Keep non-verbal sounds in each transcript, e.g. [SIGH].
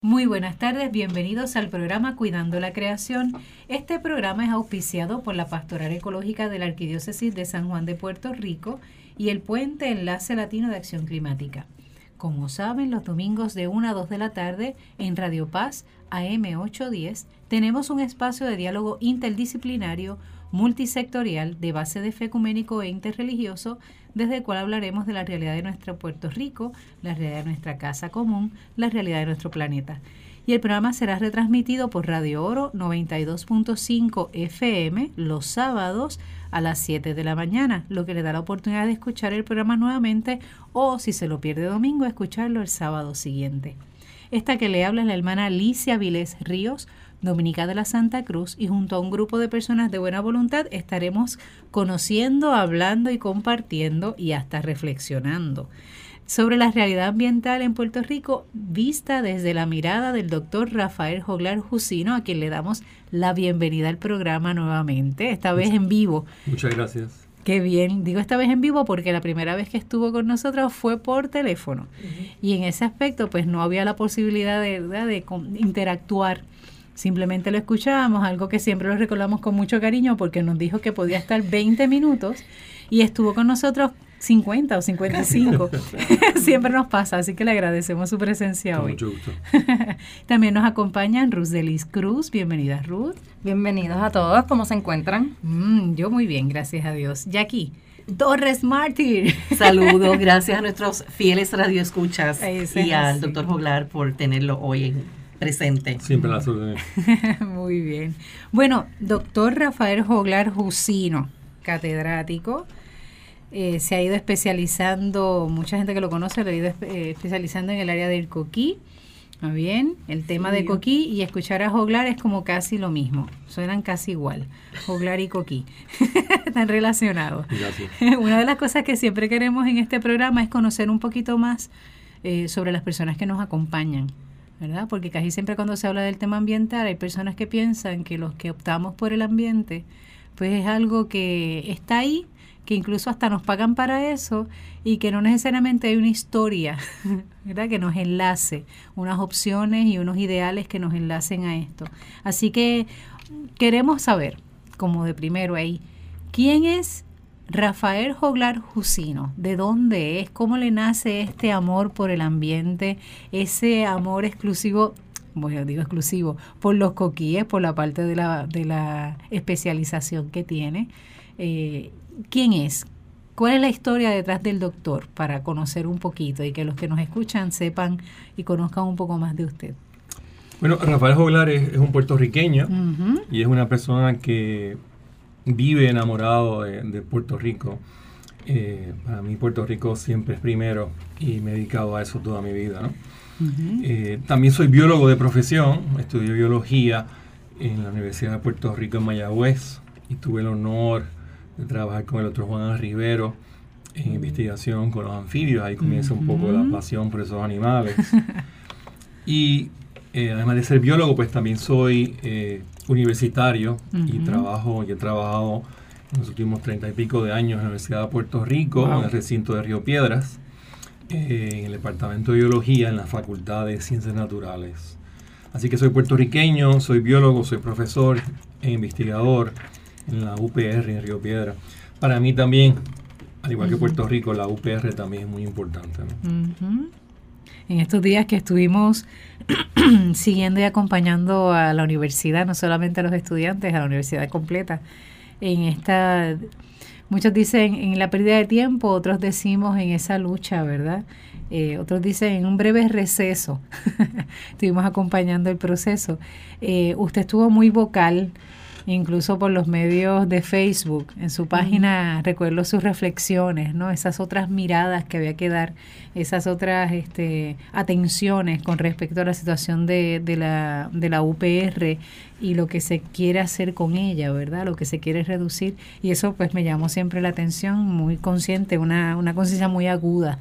Muy buenas tardes, bienvenidos al programa Cuidando la Creación. Este programa es auspiciado por la Pastoral Ecológica de la Arquidiócesis de San Juan de Puerto Rico y el Puente Enlace Latino de Acción Climática. Como saben, los domingos de 1 a 2 de la tarde en Radio Paz AM 810 tenemos un espacio de diálogo interdisciplinario multisectorial de base de fe ecuménico e interreligioso desde el cual hablaremos de la realidad de nuestro Puerto Rico, la realidad de nuestra casa común, la realidad de nuestro planeta. Y el programa será retransmitido por Radio Oro 92.5 FM los sábados a las 7 de la mañana, lo que le da la oportunidad de escuchar el programa nuevamente o si se lo pierde domingo, escucharlo el sábado siguiente. Esta que le habla es la hermana Alicia Vilés Ríos, Dominica de la Santa Cruz y junto a un grupo de personas de buena voluntad estaremos conociendo, hablando y compartiendo y hasta reflexionando sobre la realidad ambiental en Puerto Rico vista desde la mirada del doctor Rafael Joglar Jusino, a quien le damos la bienvenida al programa nuevamente, esta vez en vivo. Muchas gracias. Qué bien, digo esta vez en vivo porque la primera vez que estuvo con nosotros fue por teléfono y en ese aspecto pues no había la posibilidad de, de interactuar Simplemente lo escuchábamos, algo que siempre lo recordamos con mucho cariño porque nos dijo que podía estar 20 minutos y estuvo con nosotros 50 o 55. [LAUGHS] [LAUGHS] siempre nos pasa, así que le agradecemos su presencia hoy. Mucho gusto. [LAUGHS] También nos acompañan Ruth Delis Cruz. Bienvenida, Ruth. Bienvenidos a todos. ¿Cómo se encuentran? Mm, yo muy bien, gracias a Dios. Jackie. Torres Martín. Saludos, gracias a nuestros fieles radioescuchas y al doctor Joglar por tenerlo hoy en presente. Siempre la órdenes. [LAUGHS] Muy bien. Bueno, doctor Rafael Joglar Jusino, catedrático, eh, se ha ido especializando, mucha gente que lo conoce lo ha ido eh, especializando en el área del coquí. Muy bien, el tema de coquí y escuchar a Joglar es como casi lo mismo, suenan casi igual, Joglar y coquí, [LAUGHS] están relacionados. Gracias. [LAUGHS] Una de las cosas que siempre queremos en este programa es conocer un poquito más eh, sobre las personas que nos acompañan. ¿Verdad? Porque casi siempre cuando se habla del tema ambiental hay personas que piensan que los que optamos por el ambiente, pues es algo que está ahí, que incluso hasta nos pagan para eso y que no necesariamente hay una historia, [LAUGHS] ¿verdad? Que nos enlace, unas opciones y unos ideales que nos enlacen a esto. Así que queremos saber, como de primero ahí, ¿quién es Rafael Joglar Jusino, ¿de dónde es? ¿Cómo le nace este amor por el ambiente? Ese amor exclusivo, bueno, digo exclusivo, por los coquíes, por la parte de la, de la especialización que tiene. Eh, ¿Quién es? ¿Cuál es la historia detrás del doctor para conocer un poquito y que los que nos escuchan sepan y conozcan un poco más de usted? Bueno, Rafael Joglar es, un puertorriqueño y es una persona que vive enamorado de, Puerto Rico. Eh, para mí Puerto Rico siempre es primero y me he dedicado a eso toda mi vida. ¿no? Eh, también soy biólogo de profesión, estudié biología en la Universidad de Puerto Rico en Mayagüez y tuve el honor de trabajar con el otro Juan Rivero en investigación con los anfibios. Ahí comienza un poco la pasión por esos animales. [LAUGHS] y eh, además de ser biólogo, pues también soy universitario y trabajo y he trabajado en los últimos treinta y pico de años en la Universidad de Puerto Rico, en el recinto de Río Piedras, eh, en el Departamento de Biología, en la Facultad de Ciencias Naturales. Así que soy puertorriqueño, soy biólogo, soy profesor e investigador en la UPR en Río Piedras. Para mí también, al igual que Puerto Rico, la UPR también es muy importante en estos días que estuvimos [CLEARS THROAT] siguiendo y acompañando a la universidad, no solamente a los estudiantes, a la universidad completa, en esta, muchos dicen en la pérdida de tiempo, otros decimos en esa lucha, ¿verdad? Eh, otros dicen en un breve receso. [LAUGHS] Estuvimos acompañando el proceso. Eh, usted estuvo muy vocal incluso por los medios de Facebook. En su página recuerdo sus reflexiones, ¿no? Esas otras miradas que había que dar, esas otras este, atenciones con respecto a la situación de, de, la, de la UPR y lo que se quiere hacer con ella, ¿verdad? Lo que se quiere reducir. Y eso pues me llamó siempre la atención, muy consciente, una, una conciencia muy aguda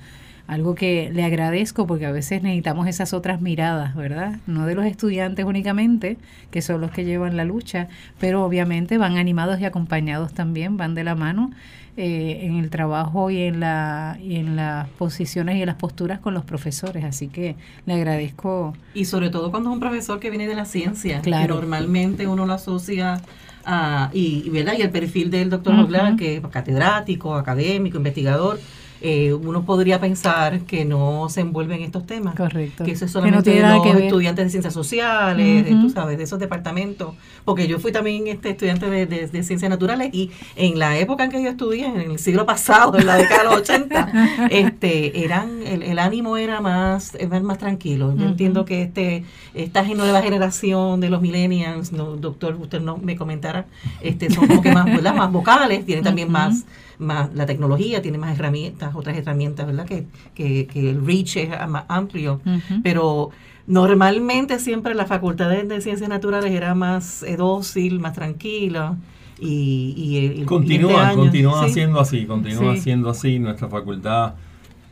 algo que le agradezco porque a veces necesitamos esas otras miradas, ¿verdad? No de los estudiantes únicamente, que son los que llevan la lucha, pero obviamente van animados y acompañados también, van de la mano eh, en el trabajo y en, la, y en las posiciones y en las posturas con los profesores. Así que le agradezco. Y sobre todo cuando es un profesor que viene de la ciencia, claro. que normalmente uno lo asocia a, y, ¿verdad? y el perfil del doctor uh que es catedrático, académico, investigador eh, uno podría pensar que no se envuelve en estos temas. Correcto. Que eso es solamente de los estudiantes de ciencias sociales, tú sabes, de esos departamentos. Porque yo fui también este estudiante de, ciencias naturales y en la época en que yo estudié, en el siglo pasado, en la década de los 80, [LAUGHS] este, eran, el, ánimo era más, más tranquilo. Yo entiendo que este, esta nueva generación de los millennials, no, doctor, usted no me comentara, este, son como que más, más vocales, tienen también más más la tecnología tiene más herramientas, otras herramientas, ¿verdad? Que, que, el reach es más amplio, pero normalmente siempre la facultad de, ciencias naturales era más eh, dócil, más tranquila. Y, y, continúa, este continúa siendo así, continúa siendo así. Nuestra facultad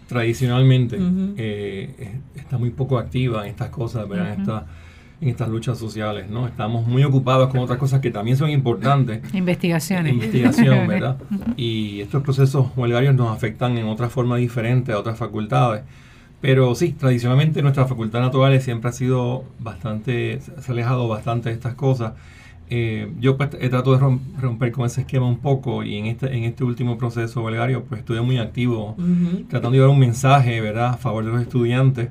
tradicionalmente eh, está muy poco activa en estas cosas, ¿verdad? En estas luchas sociales, ¿no? Estamos muy ocupados con otras cosas que también son importantes. Investigaciones. Investigación, [LAUGHS] ¿verdad? Y estos procesos huelgarios nos afectan en otra forma diferente a otras facultades. Pero sí, tradicionalmente nuestra facultad natural siempre ha sido bastante, se ha alejado bastante de estas cosas. Eh, yo pues, he tratado de romper con ese esquema un poco y en este, en este último proceso huelgario pues estuve muy activo tratando de llevar un mensaje, ¿verdad?, a favor de los estudiantes.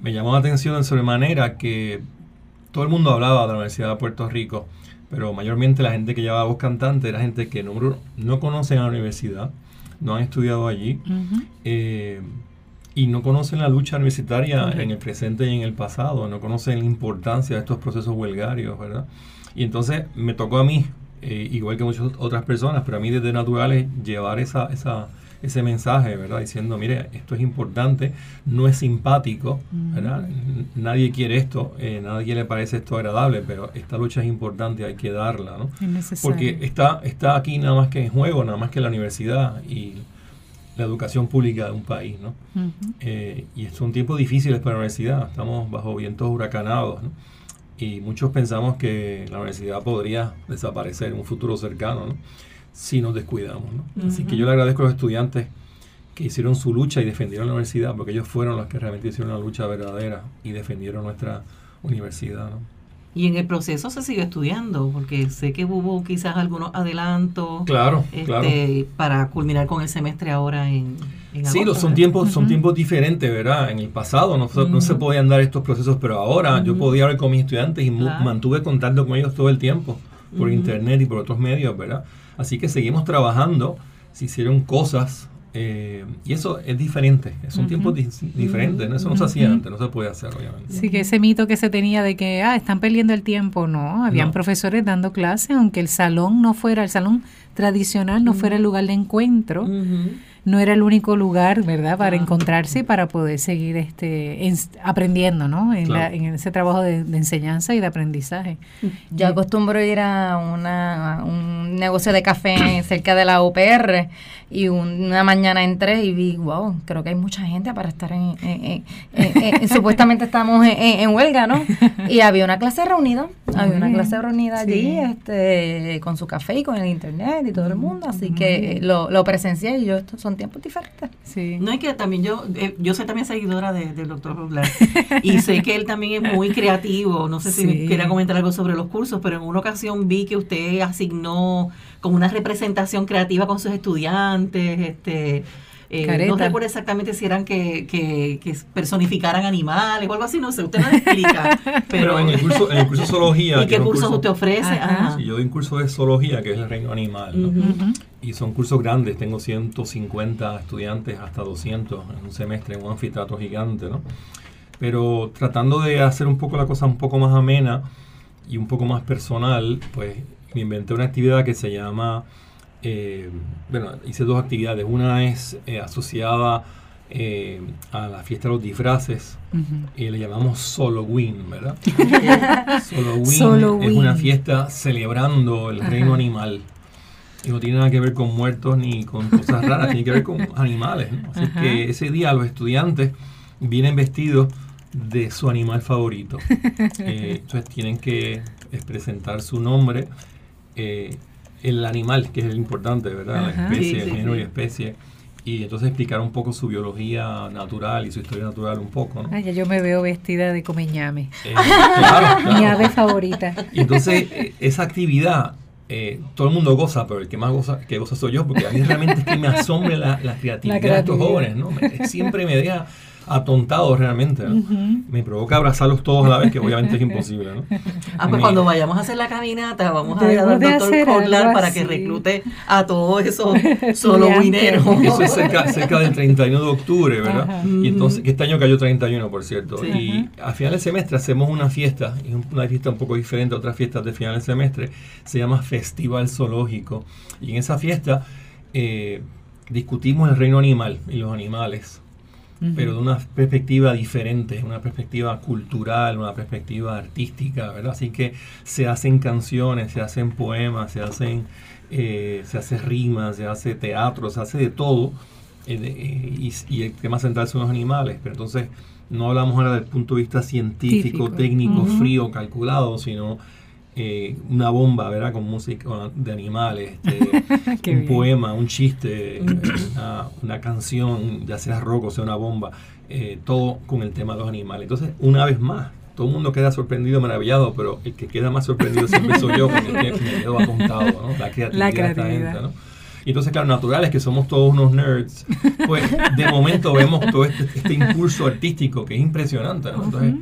Me llamó la atención en sobremanera que todo el mundo hablaba de la Universidad de Puerto Rico, pero mayormente la gente que llevaba voz cantante era gente que no, no conocen a la universidad, no han estudiado allí eh, y no conocen la lucha universitaria en el presente y en el pasado, no conocen la importancia de estos procesos huelgarios, ¿verdad? Y entonces me tocó a mí, eh, igual que muchas otras personas, pero a mí desde naturales llevar esa, esa ese mensaje, ¿verdad? Diciendo, mire, esto es importante, no es simpático, ¿verdad? Nadie quiere esto, eh, nadie le parece esto agradable, pero esta lucha es importante, hay que darla, ¿no? Porque está, está aquí nada más que en juego, nada más que la universidad y la educación pública de un país, ¿no? Eh, y son tiempos difíciles para la universidad, estamos bajo vientos huracanados, ¿no? Y muchos pensamos que la universidad podría desaparecer en un futuro cercano, ¿no? Si nos descuidamos. ¿no? Así que yo le agradezco a los estudiantes que hicieron su lucha y defendieron la universidad, porque ellos fueron los que realmente hicieron una lucha verdadera y defendieron nuestra universidad. ¿no? Y en el proceso se sigue estudiando, porque sé que hubo quizás algunos adelantos claro, este, para culminar con el semestre ahora en, en Sí, son tiempos, son tiempos diferentes, ¿verdad? En el pasado no, no se podían dar estos procesos, pero ahora yo podía hablar con mis estudiantes y mantuve contacto con ellos todo el tiempo, por internet y por otros medios, ¿verdad? Así que seguimos trabajando, se hicieron cosas eh, y eso es diferente, es un tiempo diferente, eso no se hacía antes, no se puede hacer obviamente. Sí, que ese mito que se tenía de que, ah, están perdiendo el tiempo, no, habían profesores dando clases, aunque el salón no fuera, el salón tradicional no fuera el lugar de encuentro no era el único lugar, ¿verdad?, para encontrarse y para poder seguir este aprendiendo, ¿no? En, ese trabajo de, enseñanza y de aprendizaje. Yo acostumbro ir a, una, un negocio de café cerca de la UPR y una mañana entré y vi, wow, creo que hay mucha gente para estar en, supuestamente estamos en, huelga, ¿no? Y había una clase reunida, había una clase reunida allí, este, con su café y con el internet y todo el mundo, así que lo, lo presencié y yo, estos son tiempos diferentes. Sí. No es que también yo, eh, yo soy también seguidora del doctor Rublar [LAUGHS] y sé que él también es muy creativo, no sé si quiera comentar algo sobre los cursos, pero en una ocasión vi que usted asignó como una representación creativa con sus estudiantes, este eh, no recuerdo exactamente si eran que, que, personificaran animales o algo así, no sé, usted no explica. [LAUGHS] pero, en, el curso, en el curso de zoología. ¿Y qué cursos usted ofrece? yo doy un curso de zoología, que es el reino animal. Y son cursos grandes, tengo 150 estudiantes, hasta 200 en un semestre, en un anfiteatro gigante, ¿no? Pero tratando de hacer un poco la cosa un poco más amena y un poco más personal, pues me inventé una actividad que se llama eh, bueno, hice dos actividades. Una es eh, asociada eh, a la fiesta de los disfraces y le llamamos Solo Win, ¿verdad? [LAUGHS] Solo Win es una fiesta celebrando el reino animal. y no tiene nada que ver con muertos ni con cosas raras, tiene que ver con animales. Así que ese día los estudiantes vienen vestidos de su animal favorito. [LAUGHS] Eh, entonces tienen que presentar su nombre, eh, el animal, que es el importante, ¿verdad? la especie, el género y especie y entonces explicar un poco su biología natural y su historia natural un poco. ¿no? Ay, yo me veo vestida de comeñame. Eh, claro, Mi ave favorita. Y entonces esa actividad eh, todo el mundo goza, pero el que más goza, que goza soy yo, porque a mí realmente es que me asombra la, la, creatividad, de estos jóvenes, ¿no? siempre me deja atontado realmente. Me provoca abrazarlos todos a la vez, que obviamente es imposible. ¿no? Ah, pues cuando vayamos a hacer la caminata, vamos a ir al doctor Corlar para que reclute a todos esos [LAUGHS] solo mineros. [LAUGHS] Eso es cerca, del 31 de octubre, ¿verdad? Y entonces, que este año cayó 31, por cierto. Y a final del semestre hacemos una fiesta, y una fiesta un poco diferente a otras fiestas de final del semestre, se llama Festival Zoológico. Y en esa fiesta eh, discutimos el reino animal y los animales pero de una perspectiva diferente, una perspectiva cultural, una perspectiva artística, ¿verdad? Así que se hacen canciones, se hacen poemas, se hacen, eh, se hace rimas, se hace teatro, se hace de todo, eh, eh, y, el tema central son los animales, pero entonces no hablamos ahora del punto de vista científico, técnico, frío, calculado, sino eh, una bomba, ¿verdad? Con música de animales, este, [LAUGHS] un poema, un chiste, [CLEARS THROAT] una, canción, ya sea rock o sea una bomba, eh, todo con el tema de los animales. Entonces, una vez más, todo el mundo queda sorprendido, maravillado, pero el que queda más sorprendido siempre soy yo, porque me quedo apuntado, ¿no? La creatividad, de esta ¿no? Y entonces, claro, naturales que somos todos unos nerds, pues de momento vemos todo este, este impulso artístico que es impresionante, ¿no? Entonces,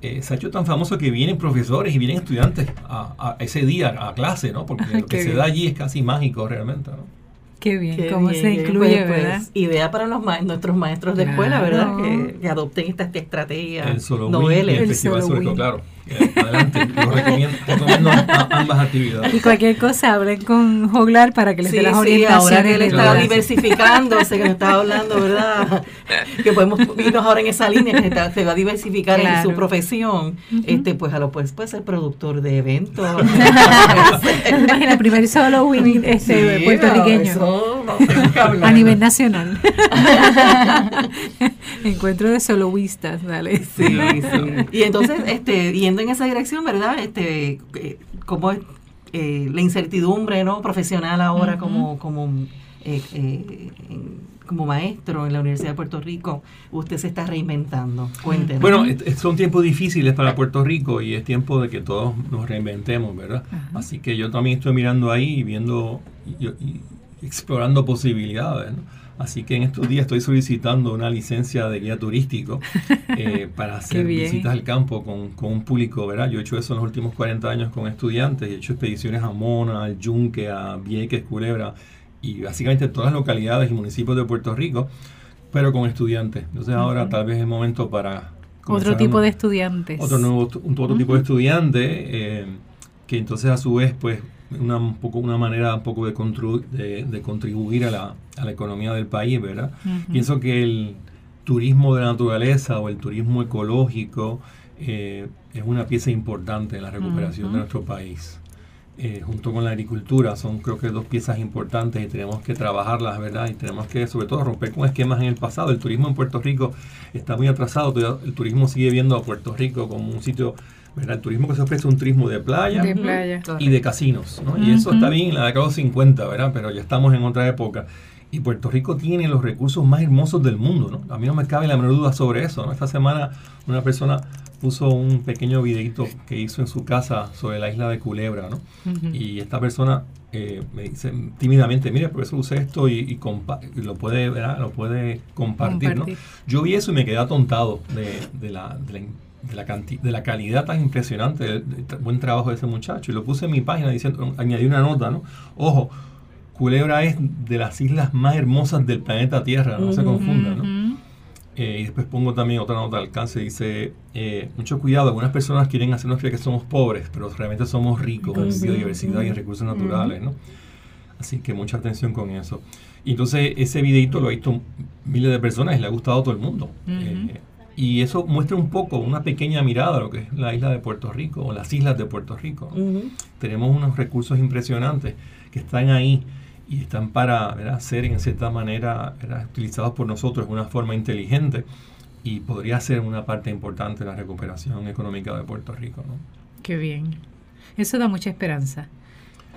eh, se ha hecho tan famoso que vienen profesores y vienen estudiantes a, ese día a clase, ¿no? Porque lo que se da allí es casi mágico realmente, ¿no? Qué bien, cómo se incluye, pues, ¿verdad? Pues, idea para los nuestros maestros de escuela, ¿verdad? Que, adopten esta, estrategia. El solo noveles. el, Festival claro. Eh, adelante, lo [LAUGHS] recomiendo, ambas actividades. Y cualquier cosa, hablen con Joglar para que les dé las orientaciones. ahora que él está diversificándose, que nos estaba hablando, ¿verdad? [LAUGHS] que podemos irnos ahora en esa línea, que se va a diversificar en su profesión. este Pues a lo pues puede ser productor de eventos. [LAUGHS] Imagina, el primer solo este, puertorriqueño. [LAUGHS] a nivel nacional. [LAUGHS] Encuentro de soloistas, dale. Sí, sí. Y entonces, este, yendo en esa dirección, ¿verdad? Este, eh, como eh, la incertidumbre no profesional ahora como, como, eh, como maestro en la Universidad de Puerto Rico, usted se está reinventando. Cuéntenos. Bueno, son tiempos difíciles para Puerto Rico y es tiempo de que todos nos reinventemos, ¿verdad? Así que yo también estoy mirando ahí y viendo y explorando posibilidades, ¿no? Así que en estos días estoy solicitando una licencia de guía turístico [LAUGHS] eh, para hacer visitas al campo con, un público, ¿verdad? Yo he hecho eso en los últimos 40 años con estudiantes, he hecho expediciones a Mona, al Yunque, a Vieques, Culebra y básicamente todas las localidades y municipios de Puerto Rico, pero con estudiantes. Entonces ahora tal vez es momento para... Otro tipo de estudiantes. Otro, nuevo, otro tipo de estudiantes eh, que entonces a su vez pues una, un poco, una manera un poco de, de, contribuir a la, a la, economía del país, ¿verdad? Pienso que el turismo de la naturaleza o el turismo ecológico eh, es una pieza importante en la recuperación de nuestro país. Eh, junto con la agricultura son creo que dos piezas importantes y tenemos que trabajarlas, ¿verdad? Y tenemos que sobre todo romper con esquemas en el pasado. El turismo en Puerto Rico está muy atrasado, el turismo sigue viendo a Puerto Rico como un sitio el turismo que se ofrece es un turismo de playa, y de casinos, ¿no? Y eso está bien en la década de los 50, ¿verdad? Pero ya estamos en otra época. Y Puerto Rico tiene los recursos más hermosos del mundo, ¿no? A mí no me cabe la menor duda sobre eso, ¿no? Esta semana una persona puso un pequeño videito que hizo en su casa sobre la isla de Culebra, ¿no? Y esta persona eh, me dice tímidamente, mire, por eso usé esto y, lo puede, ¿verdad? Lo puede compartir, ¿no? Yo vi eso y me quedé atontado de, de la, de la de la, de la calidad tan impresionante del, buen trabajo de ese muchacho. Y lo puse en mi página diciendo, añadí una nota, ¿no? Ojo, Culebra es de las islas más hermosas del planeta Tierra, no se confundan, ¿no? Eh, y después pongo también otra nota de alcance, dice, eh, mucho cuidado, algunas personas quieren hacernos creer que somos pobres, pero realmente somos ricos en biodiversidad y en recursos naturales, ¿no? Así que mucha atención con eso. Y entonces ese videito lo ha visto miles de personas y le ha gustado a todo el mundo. Y eso muestra un poco, una pequeña mirada a lo que es la isla de Puerto Rico o las islas de Puerto Rico. Tenemos unos recursos impresionantes que están ahí y están para ser en cierta manera utilizados por nosotros de una forma inteligente y podría ser una parte importante de la recuperación económica de Puerto Rico. ¿no? Qué bien. Eso da mucha esperanza.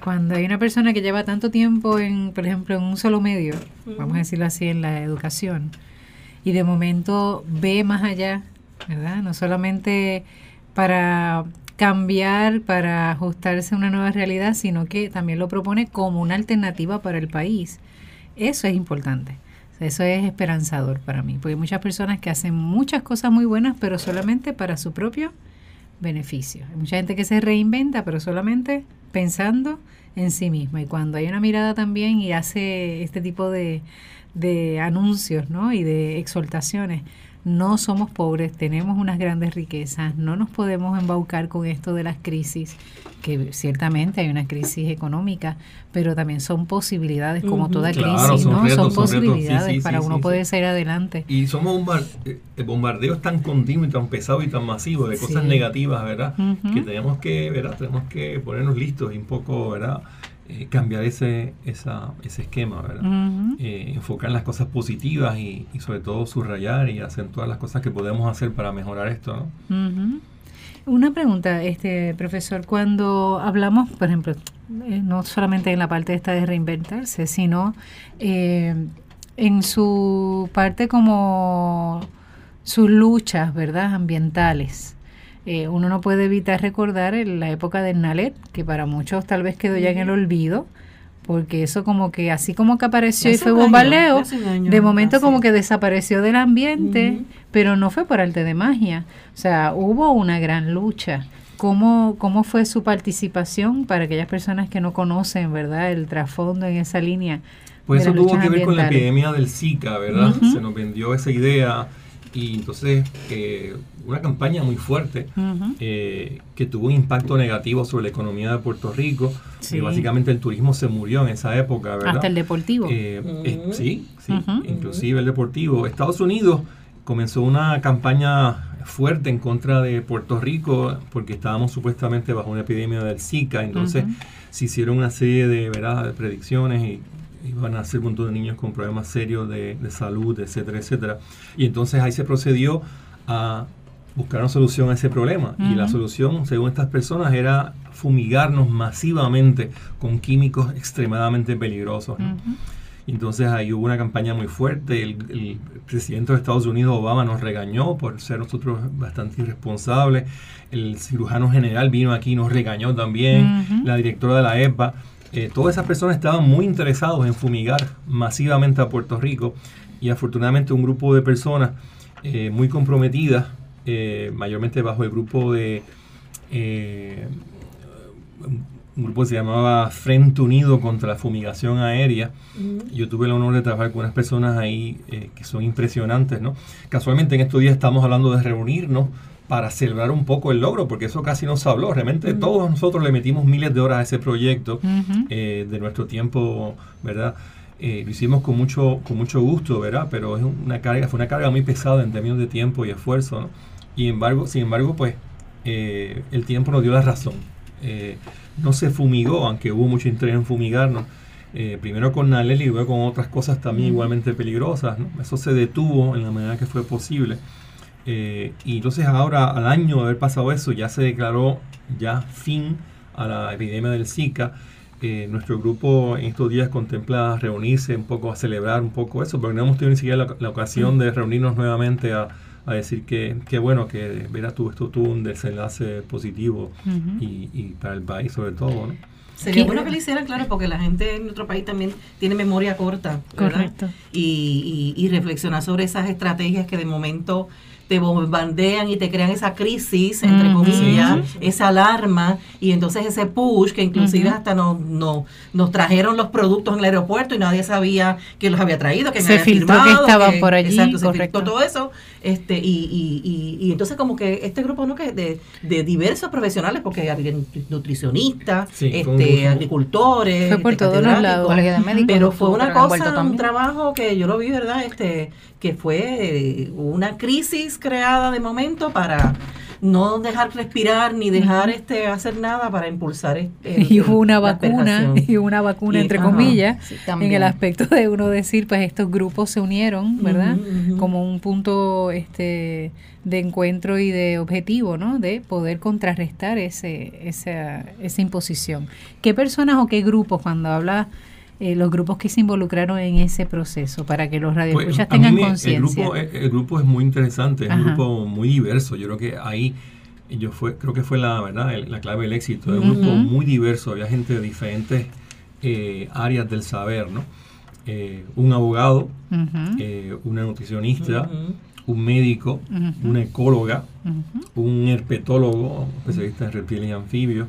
Cuando hay una persona que lleva tanto tiempo, en, por ejemplo, en un solo medio, vamos a decirlo así, en la educación, y de momento ve más allá, ¿verdad? No solamente para cambiar, para ajustarse a una nueva realidad, sino que también lo propone como una alternativa para el país. Eso es importante. Eso es esperanzador para mí, porque hay muchas personas que hacen muchas cosas muy buenas, pero solamente para su propio beneficio. Hay mucha gente que se reinventa, pero solamente pensando en sí misma. Y cuando hay una mirada también y hace este tipo de, de anuncios ¿no? y de exhortaciones. No somos pobres, tenemos unas grandes riquezas, no nos podemos embaucar con esto de las crisis, que ciertamente hay una crisis económica, pero también son posibilidades, como toda crisis, son ¿no? son, posibilidades para uno poder salir adelante. Y somos eh, bombardeos tan continuos y tan pesados y tan masivos de cosas negativas, ¿verdad? Que tenemos que, ¿verdad? Tenemos que ponernos listos y un poco, ¿verdad? Eh, cambiar ese, esa, ese esquema, ¿verdad? Eh, enfocar en las cosas positivas y, sobre todo subrayar y acentuar las cosas que podemos hacer para mejorar esto, ¿no? Una pregunta, este profesor, cuando hablamos, por ejemplo, eh, no solamente en la parte esta de reinventarse, sino en su parte como sus luchas, ¿verdad? Ambientales. Eh, uno no puede evitar recordar la época del Nalet, que para muchos tal vez quedó ya en el olvido, porque eso como que así como que apareció y fue bombardeo, de momento como que desapareció del ambiente, pero no fue por arte de magia, o sea, hubo una gran lucha. ¿Cómo, ¿Cómo fue su participación para aquellas personas que no conocen, verdad, el trasfondo en esa línea? Pues eso tuvo que ver con la epidemia del Zika, ¿verdad? Se nos vendió esa idea y entonces eh, una campaña muy fuerte eh, que tuvo un impacto negativo sobre la economía de Puerto Rico. Sí. básicamente el turismo se murió en esa época, ¿verdad? Hasta el deportivo. Eh, sí, sí, inclusive el deportivo. Estados Unidos comenzó una campaña fuerte en contra de Puerto Rico porque estábamos supuestamente bajo una epidemia del Zika, entonces se hicieron una serie de, ¿verdad? de predicciones y iban a ser un montón de niños con problemas serios de, de, salud, etcétera, etcétera. Y entonces ahí se procedió a buscar una solución a ese problema. Y la solución, según estas personas, era fumigarnos masivamente con químicos extremadamente peligrosos. Entonces ahí hubo una campaña muy fuerte. El, presidente de Estados Unidos, Obama, nos regañó por ser nosotros bastante irresponsables. El cirujano general vino aquí y nos regañó también. La directora de la EPA. Eh, todas esas personas estaban muy interesados en fumigar masivamente a Puerto Rico y afortunadamente un grupo de personas eh, muy comprometidas, eh, mayormente bajo el grupo de un grupo que se llamaba Frente Unido contra la Fumigación Aérea. Yo tuve el honor de trabajar con unas personas ahí que son impresionantes, ¿no? Casualmente en estos días estamos hablando de reunirnos para celebrar un poco el logro, porque eso casi no se habló. Realmente todos nosotros le metimos miles de horas a ese proyecto eh, de nuestro tiempo, ¿verdad? Eh, lo hicimos con mucho, con mucho gusto, ¿verdad? Pero es una carga, fue una carga muy pesada en términos de tiempo y esfuerzo, ¿no? Y embargo, sin embargo, pues eh, el tiempo nos dio la razón. no se fumigó, aunque hubo mucho interés en fumigarnos. primero con Nalel y luego con otras cosas también igualmente peligrosas. ¿no? Eso se detuvo en la medida que fue posible. Eh, y entonces ahora, al año de haber pasado eso, ya se declaró ya fin a la epidemia del Zika. Eh, nuestro grupo en estos días contempla reunirse un poco, a celebrar un poco eso, porque no hemos tenido ni siquiera la, ocasión de reunirnos nuevamente a, decir que, que, bueno, que verás tú, esto tuvo un desenlace positivo y, y, para el país sobre todo, ¿no? Sería bueno que lo hicieran, claro, porque la gente en nuestro país también tiene memoria corta. Correcto. Y, y, y reflexionar sobre esas estrategias que de momento te bombardean y te crean esa crisis, entre comillas, esa alarma, y entonces ese push, que inclusive hasta nos, no, nos trajeron los productos en el aeropuerto y nadie sabía que los había traído, que se filtró que estaban por allí, exacto, se filtró todo eso, este, y, y, y, entonces como que este grupo ¿no? que de, de diversos profesionales, porque hay nutricionistas, este, agricultores, fue por todos los lados, pero fue una cosa, un trabajo que yo lo vi, ¿verdad? Este, que fue una crisis creada de momento para no dejar respirar ni dejar este hacer nada para impulsar este, [LAUGHS] y hubo una vacuna y una vacuna entre comillas en el aspecto de uno decir pues estos grupos se unieron verdad como un punto este de encuentro y de objetivo no de poder contrarrestar ese esa, esa imposición. Qué personas o qué grupos cuando habla eh, los grupos que se involucraron en ese proceso para que los radioescuchas pues, tengan conciencia. El, el, grupo es muy interesante, es un grupo muy diverso. Yo creo que ahí yo fue, creo que fue la verdad la clave del éxito. Es un grupo muy diverso, había gente de diferentes eh, áreas del saber, ¿no? Eh, un abogado, una nutricionista, un médico, una ecóloga, un herpetólogo, especialista en reptiles y anfibios.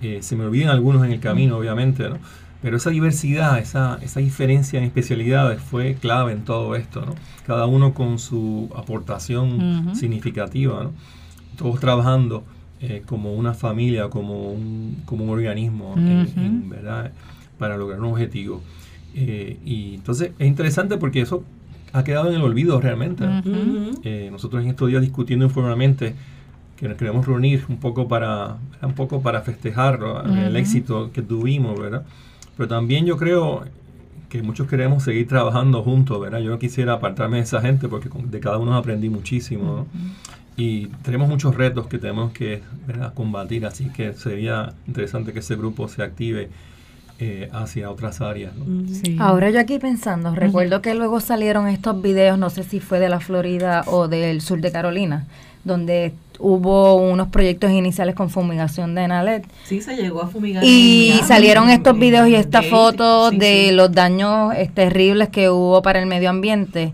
se me olvidan algunos en el camino, obviamente, ¿no? Pero esa diversidad, esa, esa diferencia en especialidades fue clave en todo esto, ¿no? Cada uno con su aportación significativa, ¿no? Todos trabajando eh, como una familia, como un, como un organismo, en, ¿verdad? Para lograr un objetivo. Eh, y entonces es interesante porque eso ha quedado en el olvido realmente. Eh, nosotros en estos días discutiendo informalmente que nos queremos reunir un poco para un poco para festejar el éxito que tuvimos, ¿verdad? Pero también yo creo que muchos queremos seguir trabajando juntos, ¿verdad? Yo no quisiera apartarme de esa gente porque de cada uno aprendí muchísimo, Y tenemos muchos retos que tenemos que combatir, así que sería interesante que ese grupo se active eh, hacia otras áreas. Ahora yo aquí pensando, recuerdo que luego salieron estos videos, no sé si fue de la Florida o del sur de Carolina, donde hubo unos proyectos iniciales con fumigación de Nalet. Sí, se llegó a fumigar. Y salieron estos videos y estas fotos de los daños terribles que hubo para el medio ambiente.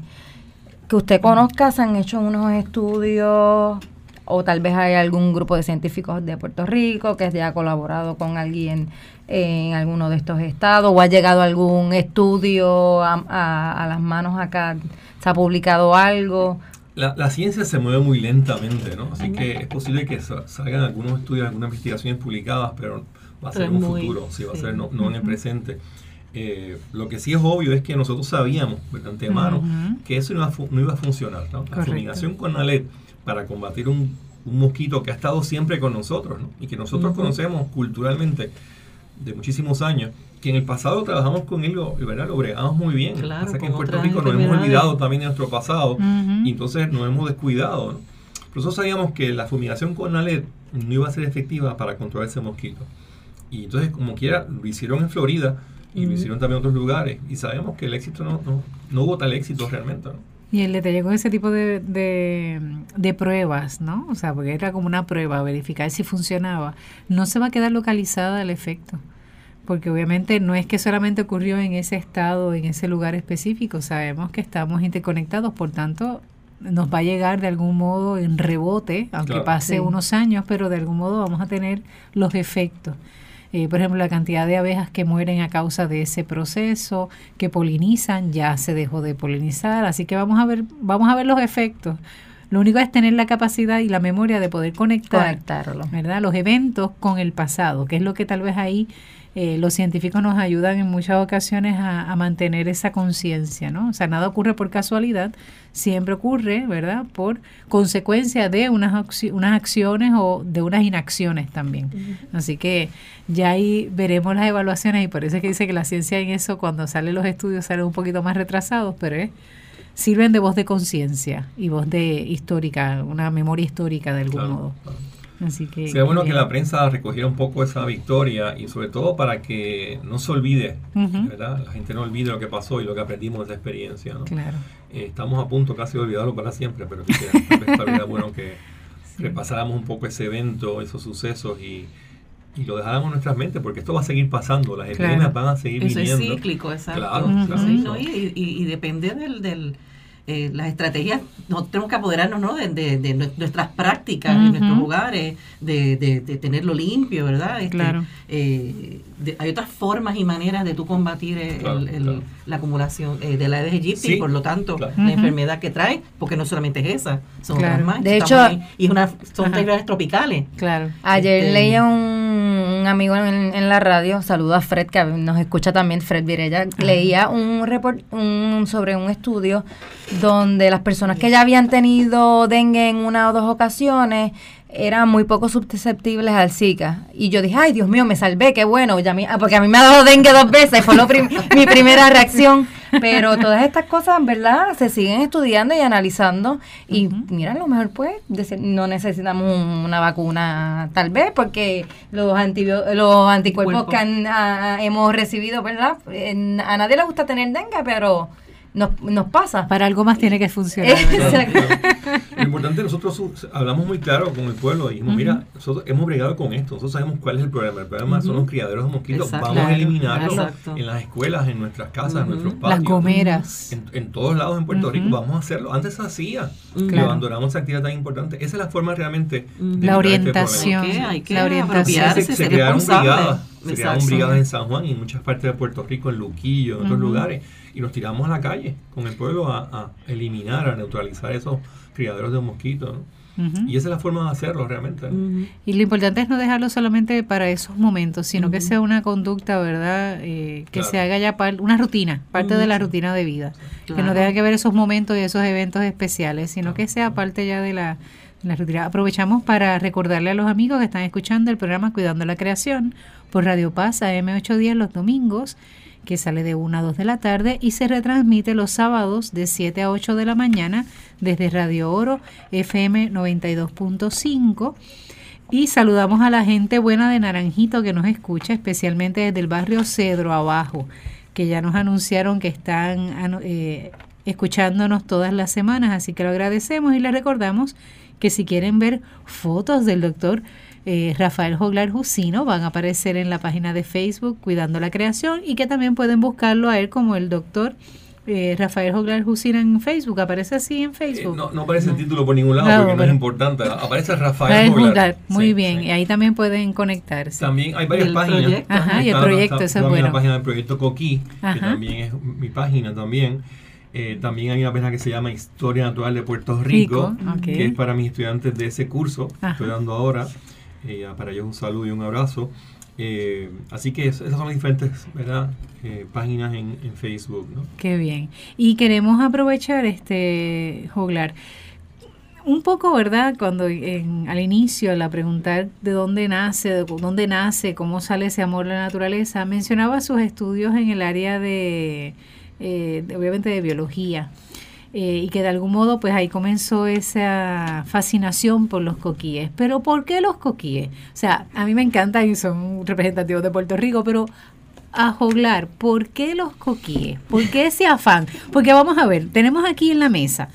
Que usted conozca, se han hecho unos estudios o tal vez hay algún grupo de científicos de Puerto Rico que haya colaborado con alguien en alguno de estos estados o ha llegado algún estudio a, a las manos acá, se ha publicado algo la, ciencia se mueve muy lentamente, ¿no? Así que es posible que salgan algunos estudios, algunas investigaciones publicadas, pero va a ser en un futuro, sí, va a ser no, en el presente. Eh, lo que sí es obvio es que nosotros sabíamos de antemano que eso no iba, a funcionar. ¿no? La fumigación con ALET para combatir un, mosquito que ha estado siempre con nosotros ¿no? y que nosotros conocemos culturalmente de muchísimos años, que en el pasado trabajamos con él, ¿verdad? Lo bregamos muy bien. Claro, Pasa que en Puerto Rico nos hemos olvidado también de nuestro pasado y entonces nos hemos descuidado. ¿no? Por eso sabíamos que la fumigación con ALED no iba a ser efectiva para controlar ese mosquito. Y entonces, como quiera, lo hicieron en Florida y lo hicieron también en otros lugares. Y sabemos que el éxito no, no, hubo tal éxito realmente. ¿no? Y el detalle con ese tipo de, de, de, pruebas, ¿no? O sea, porque era como una prueba, verificar si funcionaba, no se va a quedar localizada el efecto porque obviamente no es que solamente ocurrió en ese estado, en ese lugar específico, sabemos que estamos interconectados, por tanto nos va a llegar de algún modo en rebote, aunque pase unos años, pero de algún modo vamos a tener los efectos. Eh, por ejemplo, la cantidad de abejas que mueren a causa de ese proceso, que polinizan, ya se dejó de polinizar, así que vamos a ver, vamos a ver los efectos. Lo único es tener la capacidad y la memoria de poder conectar Conectarlo. ¿verdad? los eventos con el pasado, que es lo que tal vez ahí eh, los científicos nos ayudan en muchas ocasiones a, mantener esa conciencia, ¿no? O sea, nada ocurre por casualidad, siempre ocurre, ¿verdad? Por consecuencia de unas, unas acciones o de unas inacciones también. Así que ya ahí veremos las evaluaciones y por eso es que dice que la ciencia en eso, cuando salen los estudios, salen un poquito más retrasados, pero sirven de voz de conciencia y voz de histórica, una memoria histórica de algún modo. Así que, Sería bueno que la prensa recogiera un poco esa victoria y sobre todo para que no se olvide, ¿verdad? La gente no olvide lo que pasó y lo que aprendimos de esa experiencia, ¿no? Claro. Eh, estamos a punto casi de olvidarlo para siempre, pero sería bueno que [LAUGHS] repasáramos un poco ese evento, esos sucesos y, y lo dejáramos en nuestras mentes, porque esto va a seguir pasando, las epidemias van a seguir Eso viniendo. es cíclico, exacto. Claro, claro. y, y, depende del, del eh, las estrategias, nosotros tenemos que apoderarnos ¿no? de, nuestras prácticas en nuestros lugares, de, tenerlo limpio, ¿verdad? Este, claro. Eh, hay otras formas y maneras de tú combatir la acumulación eh, de la Aedes aegypti y por lo tanto la enfermedad que trae, porque no solamente es esa, son otras más. De hecho, y una, son tropicales. Claro. Ayer este, leía un amigo en, la radio, saludo a Fred, que nos escucha también, Fred Virella, leía un report un, sobre un estudio donde las personas que ya habían tenido dengue en una o dos ocasiones eran muy poco susceptibles al Zika. Y yo dije, ay, Dios mío, me salvé, qué bueno. Ya ah, porque a mí me ha dado dengue dos veces, fue mi primera reacción. [LAUGHS] Pero [LAUGHS] todas estas cosas, ¿verdad? Se siguen estudiando y analizando. Y mira, a lo mejor pues no necesitamos una vacuna tal vez porque los, los anticuerpos que hemos recibido, ¿verdad? a nadie le gusta tener dengue, pero nos, nos pasa. Para algo más tiene que funcionar. Lo importante, nosotros hablamos muy claro con el pueblo y dijimos, mira, nosotros hemos bregado con esto, nosotros sabemos cuál es el problema. El problema son los criaderos de mosquitos. Vamos a eliminarlos en las escuelas, en nuestras casas, en nuestros patios. Las gomeras. En, todos lados en Puerto Rico vamos a hacerlo. Antes se hacía. Abandonamos esa actividad tan importante. Esa es la forma realmente de la este orientación. hay que la orientación. Se, se crearon brigadas. Se crearon brigadas en San Juan y en muchas partes de Puerto Rico, en Luquillo, en otros lugares y nos tiramos a la calle con el pueblo a, eliminar, a neutralizar esos criaderos de mosquitos. Y esa es la forma de hacerlo realmente. Y lo importante es no dejarlo solamente para esos momentos, sino que sea una conducta, ¿verdad? Eh, que se haga ya una rutina, parte de la rutina de vida. Que no tenga que ver esos momentos y esos eventos especiales, sino que sea parte ya de la, la rutina. Aprovechamos para recordarle a los amigos que están escuchando el programa Cuidando la Creación por Radio Paz AM810 los domingos que sale de 1 a 2 de la tarde y se retransmite los sábados de 7 a 8 de la mañana desde Radio Oro FM 92.5. Y saludamos a la gente buena de Naranjito que nos escucha, especialmente desde el barrio Cedro abajo, que ya nos anunciaron que están eh, escuchándonos todas las semanas, así que lo agradecemos y le recordamos que si quieren ver fotos del doctor eh, Rafael Joglar Jusino van a aparecer en la página de Facebook Cuidando la Creación y que también pueden buscarlo a él como el doctor eh, Rafael Joglar Jusino en Facebook. ¿Aparece así en Facebook? Eh, no, no aparece el título por ningún lado porque no es importante. Aparece Rafael Joglar. Muy bien, y ahí también pueden conectarse. También hay varias páginas. Ajá, y el proyecto, eso es bueno. la página del proyecto Coquí, que también es mi página también. también hay una página que se llama Historia Natural de Puerto Rico, que es para mis estudiantes de ese curso que estoy dando ahora. Eh, para ellos un saludo y un abrazo. Eh, así que esas son las diferentes ¿verdad? Eh, páginas en, Facebook. ¿no? Qué bien. Y queremos aprovechar, este Joglar, un poco, ¿verdad? Cuando al inicio, la preguntar de dónde nace, de dónde nace, cómo sale ese amor a la naturaleza, mencionaba sus estudios en el área de, de obviamente, de biología. Eh, y que de algún modo pues ahí comenzó esa fascinación por los coquíes. Pero ¿por qué los coquíes? O sea, a mí me encanta y son representativos de Puerto Rico, pero a joglar, ¿por qué los coquíes? ¿Por qué ese afán? Porque vamos a ver, tenemos aquí en la mesa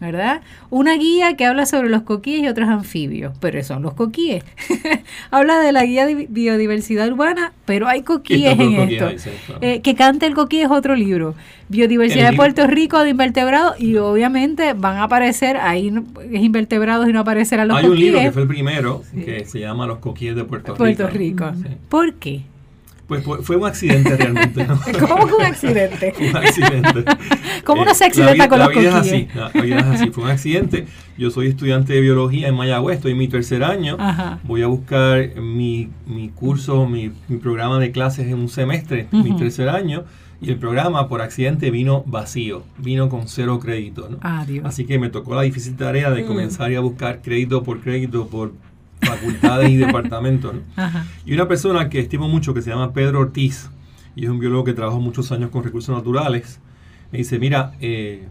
¿verdad? Una guía que habla sobre los coquíes y otros anfibios, pero son los coquíes. [LAUGHS] habla de la guía de biodiversidad urbana, pero hay coquíes en esto. Eh, que cante el coquí es otro libro. Biodiversidad de Puerto Rico de invertebrados y obviamente van a aparecer ahí es invertebrados y no aparecerán los coquíes. Hay un libro que fue el primero que se llama Los coquíes de Puerto, Puerto Rico. ¿Por qué? Pues fue un accidente realmente, ¿no? [LAUGHS] ¿Cómo que un accidente? [LAUGHS] un accidente. [LAUGHS] ¿Cómo no se accidenta con la los vida es así, la, vida es así, fue un accidente. Yo soy estudiante de biología en Mayagüez, estoy en mi tercer año. Voy a buscar mi, mi curso, mi, mi, programa de clases en un semestre, mi tercer año. Y el programa por accidente vino vacío, vino con cero crédito. ¿no? Así que me tocó la difícil tarea de mm. comenzar a buscar crédito por crédito por facultades y departamentos. Y una persona que estimo mucho, que se llama Pedro Ortiz, y es un biólogo que trabajó muchos años con recursos naturales, me dice, mira, eh,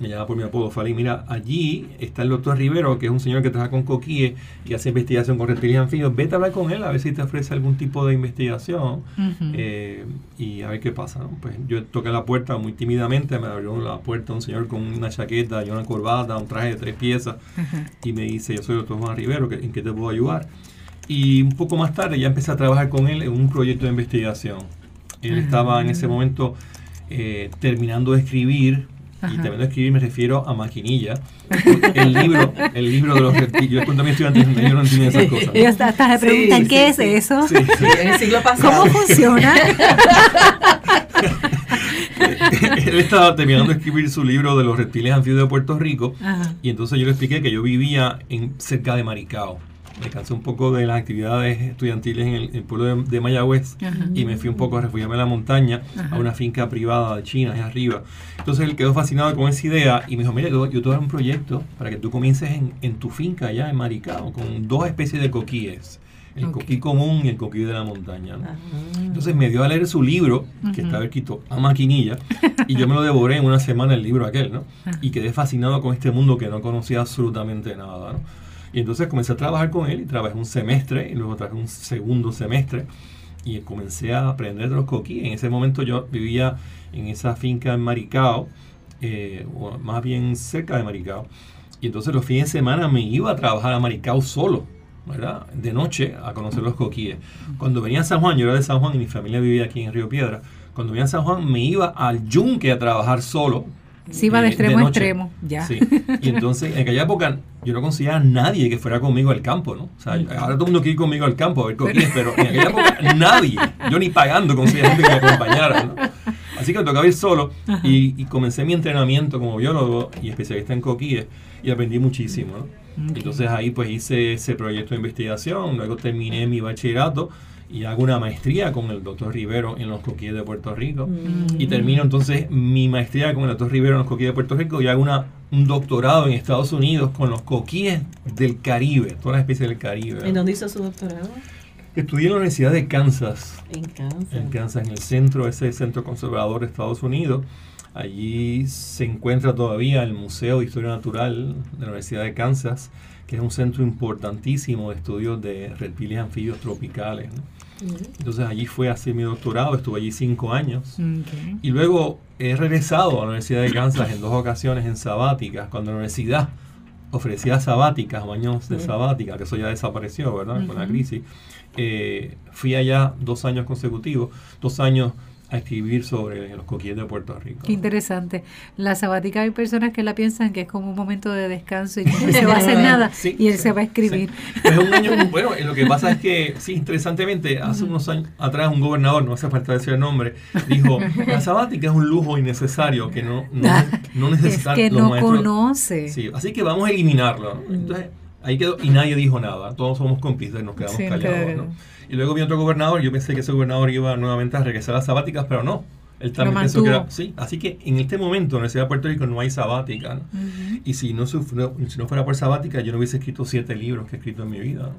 me llama por mi apodo Falín, mira, allí está el doctor Rivero, que es un señor que trabaja con coquíes y hace investigación con reptiles anfibios, vete a hablar con él a ver si te ofrece algún tipo de investigación eh, y a ver qué pasa. Pues yo toqué la puerta muy tímidamente, me abrió la puerta un señor con una chaqueta y una corbata, un traje de tres piezas y me dice, yo soy el doctor Juan Rivero, ¿en qué te puedo ayudar? Y un poco más tarde ya empecé a trabajar con él en un proyecto de investigación. Él estaba en ese momento eh, terminando de escribir y también de escribir me refiero a maquinilla. El libro, el libro de los reptiles. Yo cuento a mis estudiantes, yo no entiendo esas cosas. Ellos hasta, se preguntan, ¿qué es eso? Sí, en el siglo pasado. ¿Cómo funciona? [LAUGHS] Él estaba terminando de escribir su libro de los reptiles anfibios de Puerto Rico y entonces yo le expliqué que yo vivía en cerca de Maricao me cansé un poco de las actividades estudiantiles en el, pueblo de, Mayagüez y me fui un poco a refugiarme en la montaña, a una finca privada de China, allá arriba. Entonces él quedó fascinado con esa idea y me dijo, mira, yo, te voy a dar un proyecto para que tú comiences en, en tu finca allá en Maricao con dos especies de coquíes el coquí común y el coquí de la montaña. Entonces me dio a leer su libro, que estaba escrito a maquinilla, y yo me lo devoré en una semana el libro aquel, ¿no? Y quedé fascinado con este mundo que no conocía absolutamente nada, ¿no? Y entonces comencé a trabajar con él y trabajé un semestre y luego trabajé un segundo semestre y comencé a aprender de los coquíes. En ese momento yo vivía en esa finca en Maricao, eh, o más bien cerca de Maricao, y entonces los fines de semana me iba a trabajar a Maricao solo ¿verdad? de noche a conocer los coquíes. Cuando venía a San Juan, yo era de San Juan y mi familia vivía aquí en Río Piedra, cuando venía a San Juan me iba al yunque a trabajar solo. Sí, iba de eh, extremo a extremo, ya. Sí. Y entonces, en aquella época, yo no conseguía a nadie que fuera conmigo al campo, ¿no? O sea, ahora todo el mundo quiere ir conmigo al campo a ver coquíes, pero en aquella época nadie, yo ni pagando conseguía gente que me acompañara, ¿no? Así que me tocaba ir solo y, y, comencé mi entrenamiento como biólogo y especialista en coquíes y aprendí muchísimo, ¿no? Entonces ahí pues hice ese proyecto de investigación, luego terminé mi bachillerato y hago una maestría con el doctor Rivero en los coquíes de Puerto Rico. Y termino entonces mi maestría con el doctor Rivero en los coquíes de Puerto Rico y hago una, un doctorado en Estados Unidos con los coquíes del Caribe, todas las especies del Caribe. ¿En dónde hizo su doctorado? Estudié en la Universidad de Kansas. En Kansas. En Kansas, en el centro, ese centro conservador de Estados Unidos. Allí se encuentra todavía el Museo de Historia Natural de la Universidad de Kansas, que es un centro importantísimo de estudios de reptiles anfibios tropicales. Entonces allí fue a hacer mi doctorado, estuve allí cinco años. Y luego he regresado a la Universidad de Kansas en dos ocasiones en sabáticas, cuando la universidad ofrecía sabáticas, años de sabática, que eso ya desapareció, ¿verdad? Con la crisis. Eh, fui allá dos años consecutivos, dos años a escribir sobre los coquíes de Puerto Rico. Qué interesante. La sabática hay personas que la piensan que es como un momento de descanso y que no [LAUGHS] se va a hacer nada y él se va a escribir. Es un año, [LAUGHS] bueno, lo que pasa es que, sí, interesantemente, hace unos años atrás un gobernador, no hace falta decir el nombre, dijo, [LAUGHS] la sabática es un lujo innecesario que no, no, no necesitan es que no conoce. Sí, así que vamos a eliminarlo. Entonces, ahí quedó y nadie dijo nada. Todos somos cómplices, nos quedamos callados. ¿no? Y luego vi otro gobernador, yo pensé que ese gobernador iba nuevamente a regresar a las sabáticas, pero no. Él también pensó que era. Sí, así que en este momento en la Universidad de Puerto Rico no hay sabática. Y si no, si no fuera por sabática, yo no hubiese escrito siete libros que he escrito en mi vida.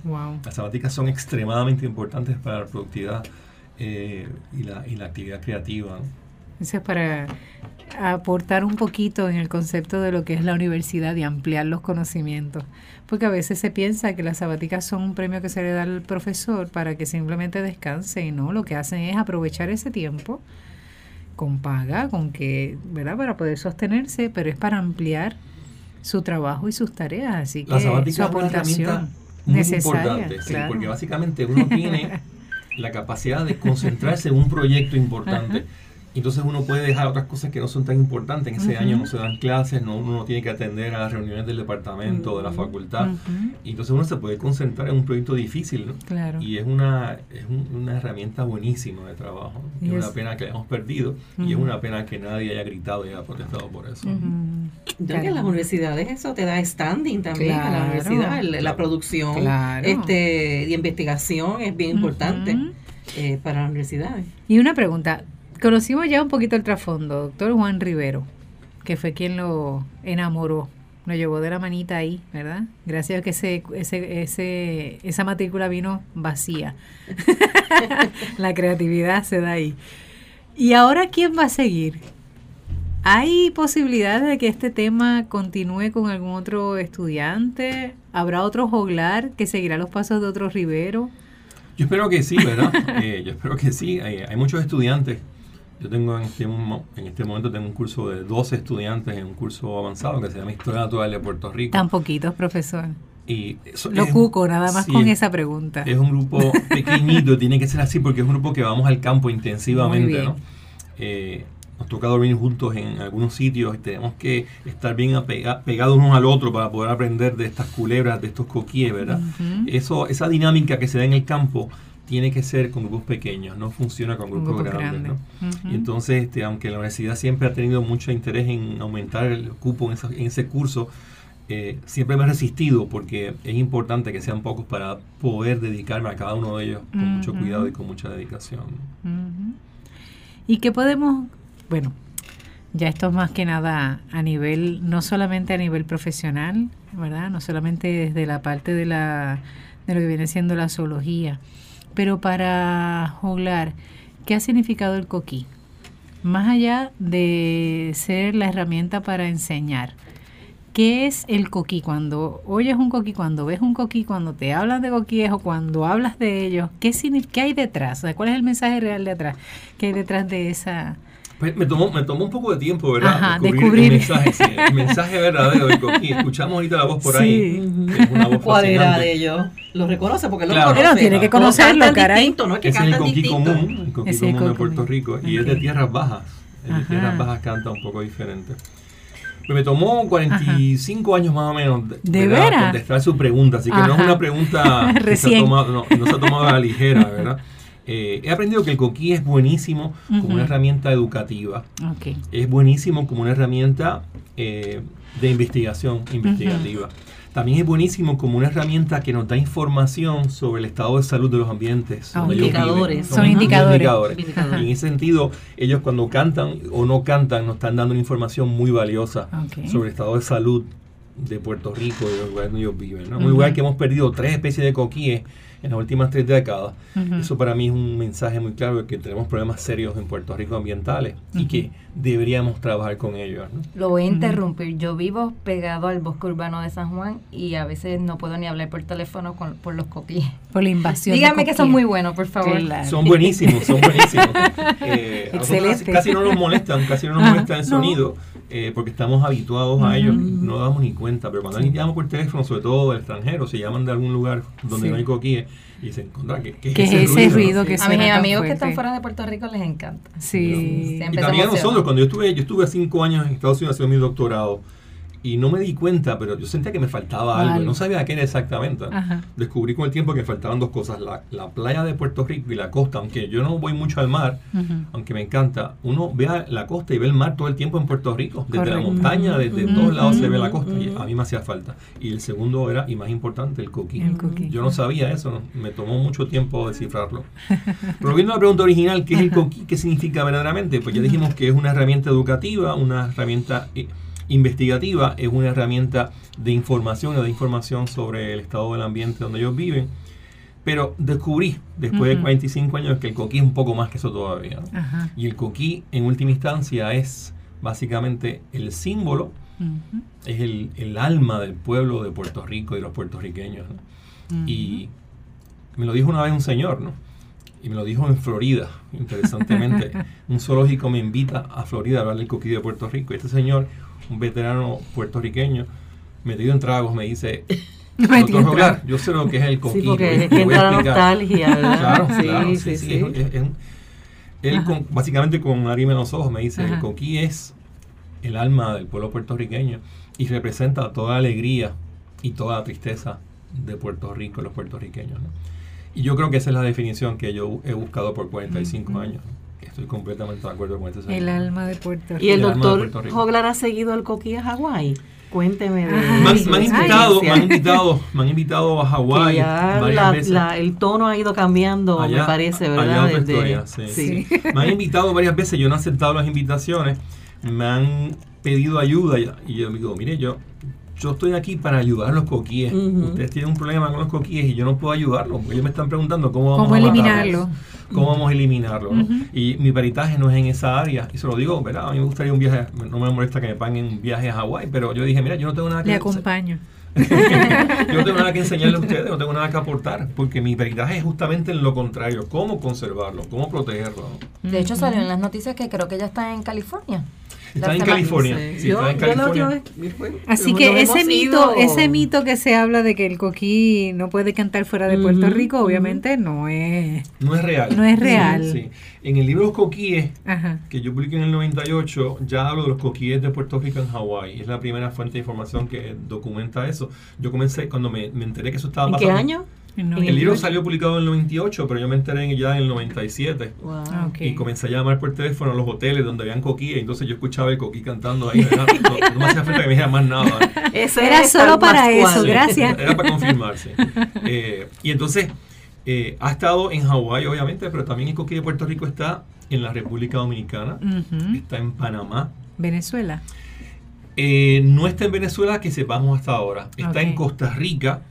Las sabáticas son extremadamente importantes para la productividad eh, y, la, y la actividad creativa. Eso es para aportar un poquito en el concepto de lo que es la universidad y ampliar los conocimientos. Porque a veces se piensa que las sabáticas son un premio que se le da al profesor para que simplemente descanse y no, lo que hacen es aprovechar ese tiempo con paga, con que, ¿verdad? Para poder sostenerse, pero es para ampliar su trabajo y sus tareas. Así que su aportación muy importante, porque básicamente uno tiene [LAUGHS] la capacidad de concentrarse en un proyecto importante. Entonces uno puede dejar otras cosas que no son tan importantes. En ese año no se dan clases, no, uno no tiene que atender a las reuniones del departamento, de la facultad. Y entonces uno se puede concentrar en un proyecto difícil, ¿no? Claro. Y es una, es una herramienta buenísima de trabajo. Y es una pena que hayamos perdido y es una pena que nadie haya gritado y haya protestado por eso. Yo en las universidades eso te da standing también a la universidad. La, producción este, y investigación es bien importante eh, para las universidades. Y una pregunta, Conocimos ya un poquito el trasfondo, doctor Juan Rivero, que fue quien lo enamoró, lo llevó de la manita ahí, ¿verdad? Gracias a que ese, ese, ese, esa matrícula vino vacía. [LAUGHS] la creatividad se da ahí. ¿Y ahora quién va a seguir? ¿Hay posibilidades de que este tema continúe con algún otro estudiante? ¿Habrá otro joglar que seguirá los pasos de otro Rivero? Yo espero que sí, ¿verdad? [LAUGHS] Eh, yo espero que sí. hay muchos estudiantes yo tengo en este, en este momento tengo un curso de 12 estudiantes en un curso avanzado que se llama Historia Natural de Puerto Rico. Tan poquitos, profesor. Y Lo cuco, nada más con esa pregunta. Es un grupo [LAUGHS] pequeñito, tiene que ser así porque es un grupo que vamos al campo intensivamente, ¿no? Eh, nos toca dormir juntos en algunos sitios y tenemos que estar bien pegados unos al otro para poder aprender de estas culebras, de estos coquíes, ¿verdad? Eso, esa dinámica que se da en el campo tiene que ser con grupos pequeños, no funciona con grupos, grandes. Y entonces, este, aunque la universidad siempre ha tenido mucho interés en aumentar el cupo en, ese curso, eh, siempre me he resistido porque es importante que sean pocos para poder dedicarme a cada uno de ellos con mucho cuidado y con mucha dedicación. ¿Y qué podemos, bueno, ya esto es más que nada a nivel, no solamente a nivel profesional, ¿verdad? No solamente desde la parte de, la, de lo que viene siendo la zoología, pero para juglar, ¿qué ha significado el coquí? Más allá de ser la herramienta para enseñar, ¿qué es el coquí? Cuando oyes un coquí, cuando ves un coquí, cuando te hablan de coquíes o cuando hablas de ellos, ¿qué, ¿qué hay detrás? ¿Cuál es el mensaje real de atrás? ¿Qué hay detrás de esa, pues, me tomó, me tomó un poco de tiempo, ¿verdad? descubrir, El, mensaje, el mensaje verdadero del coquí. Escuchamos ahorita la voz por ahí. es una voz ¿Cuál era de ellos? Lo reconoce porque lo claro. conoce. tiene que conocerlo, caray. no es que es el coquí común, el coquí común de Puerto Rico. Y es de tierras bajas. El de tierras bajas canta un poco diferente. Pues me tomó 45 años más o menos de, ¿De contestar su pregunta, así que no es una pregunta [LAUGHS] que se ha tomado, no, no se ha tomado a la ligera, ¿verdad? Eh, he aprendido que el coquí es buenísimo como una herramienta educativa. Es buenísimo como una herramienta eh, de investigación investigativa. También es buenísimo como una herramienta que nos da información sobre el estado de salud de los ambientes. Son indicadores. Son, indicadores. Y en ese sentido, ellos cuando cantan o no cantan, nos están dando una información muy valiosa sobre el estado de salud de Puerto Rico de los lugares donde ellos viven. Un lugar que hemos perdido tres especies de coquíes en las últimas tres décadas. Eso para mí es un mensaje muy claro de que tenemos problemas serios en Puerto Rico ambientales y que deberíamos trabajar con ellos. Lo voy a interrumpir. Yo vivo pegado al bosque urbano de San Juan y a veces no puedo ni hablar por teléfono con, por los coquíes. Por la invasión. Dígame que son muy buenos, por favor. Son buenísimos, son buenísimos. [LAUGHS] Eh, Excelente. Casi, no nos molestan, casi no nos molestan el sonido. Eh, porque estamos habituados a ellos, no damos ni cuenta, pero cuando alguien llama por teléfono, sobre todo del extranjero, se llaman de algún lugar donde no hay coquíes y se encuentran que, ¿qué, es ese, ruido, que A mis amigos que están fuera de Puerto Rico les encanta. Sí. Y también a nosotros, cuando yo estuve, yo estuve cinco años en Estados Unidos haciendo mi doctorado, y no me di cuenta, pero yo sentía que me faltaba algo, no sabía qué era exactamente. Descubrí con el tiempo que faltaban dos cosas, la, la, playa de Puerto Rico y la costa, aunque yo no voy mucho al mar, aunque me encanta, uno ve la costa y ve el mar todo el tiempo en Puerto Rico, desde la montaña, desde todos lados se ve la costa, y a mí me hacía falta. Y el segundo era, y más importante, el coquí. Yo no sabía eso, me tomó mucho tiempo descifrarlo. Pero viendo la pregunta original, ¿qué es el coquí? ¿Qué significa verdaderamente? Pues ya dijimos que es una herramienta educativa, una herramienta eh, investigativa es una herramienta de información o de información sobre el estado del ambiente donde ellos viven. Pero descubrí, después de 45 años, que el coquí es un poco más que eso todavía. Y el coquí, en última instancia, es básicamente el símbolo, es el, alma del pueblo de Puerto Rico y de los puertorriqueños. Y me lo dijo una vez un señor, ¿no? Y me lo dijo en Florida, interesantemente. [LAUGHS] un zoológico me invita a Florida a hablar del coquí de Puerto Rico. Y este señor un veterano puertorriqueño metido en tragos me dice, [LAUGHS] doctor Joglar, yo sé lo que es el coquí. Sí, porque es la nostalgia, Claro, sí, sí, sí. él básicamente con lágrimas en los ojos me dice, el coquí es el alma del pueblo puertorriqueño y representa toda la alegría y toda la tristeza de Puerto Rico, los puertorriqueños. Y yo creo que esa es la definición que yo he buscado por 45 años. Estoy completamente de acuerdo con este El alma de Puerto Rico. ¿Y el, doctor Hoglar ha seguido el coquí a Hawái? Cuénteme de me, han, invitado, me, han invitado, me han invitado a Hawái varias veces. el tono ha ido cambiando, me parece, ¿verdad? Allá sí. Me han invitado varias veces, yo no he aceptado las invitaciones, me han pedido ayuda y yo digo, mire, yo yo estoy aquí para ayudar a los coquíes. Ustedes tienen un problema con los coquíes y yo no puedo ayudarlos. Ellos me están preguntando cómo vamos a eliminarlo. ¿Cómo vamos a eliminarlo? Y mi peritaje no es en esa área. Y se lo digo, ¿verdad? A mí me gustaría un viaje, no me molesta que me paguen un viaje a Hawái, pero yo dije, mira, yo no tengo nada que... Le acompaño. [LAUGHS] yo no tengo nada que enseñarle a ustedes, no tengo nada que aportar, porque mi peritaje es justamente en lo contrario, cómo conservarlo, cómo protegerlo. De hecho, salió en las noticias que creo que ya está en California. Está en California. Así que ese mito, ese mito que se habla de que el coquí no puede cantar fuera de Puerto Rico, obviamente no es no es real. No es real. En el libro Los coquíes que yo publiqué en el 98, ya hablo de los coquíes de Puerto Rico en Hawái. Es la primera fuente de información que documenta eso. Yo comencé cuando me, enteré que eso estaba pasando. ¿En qué año? El libro salió publicado en el 98, pero yo me enteré ya en el 97. Wow. Y comencé a llamar por teléfono a los hoteles donde habían coquí, y entonces yo escuchaba el coquí cantando ahí. [LAUGHS] No, no, me hacía falta que me dijera más nada. era solo para eso, gracias. Era para confirmarse. Eh, y entonces eh, ha estado en Hawái, obviamente, pero también el coquí de Puerto Rico está en la República Dominicana, está en Panamá. Venezuela. Eh, no está en Venezuela que sepamos hasta ahora. Está en Costa Rica.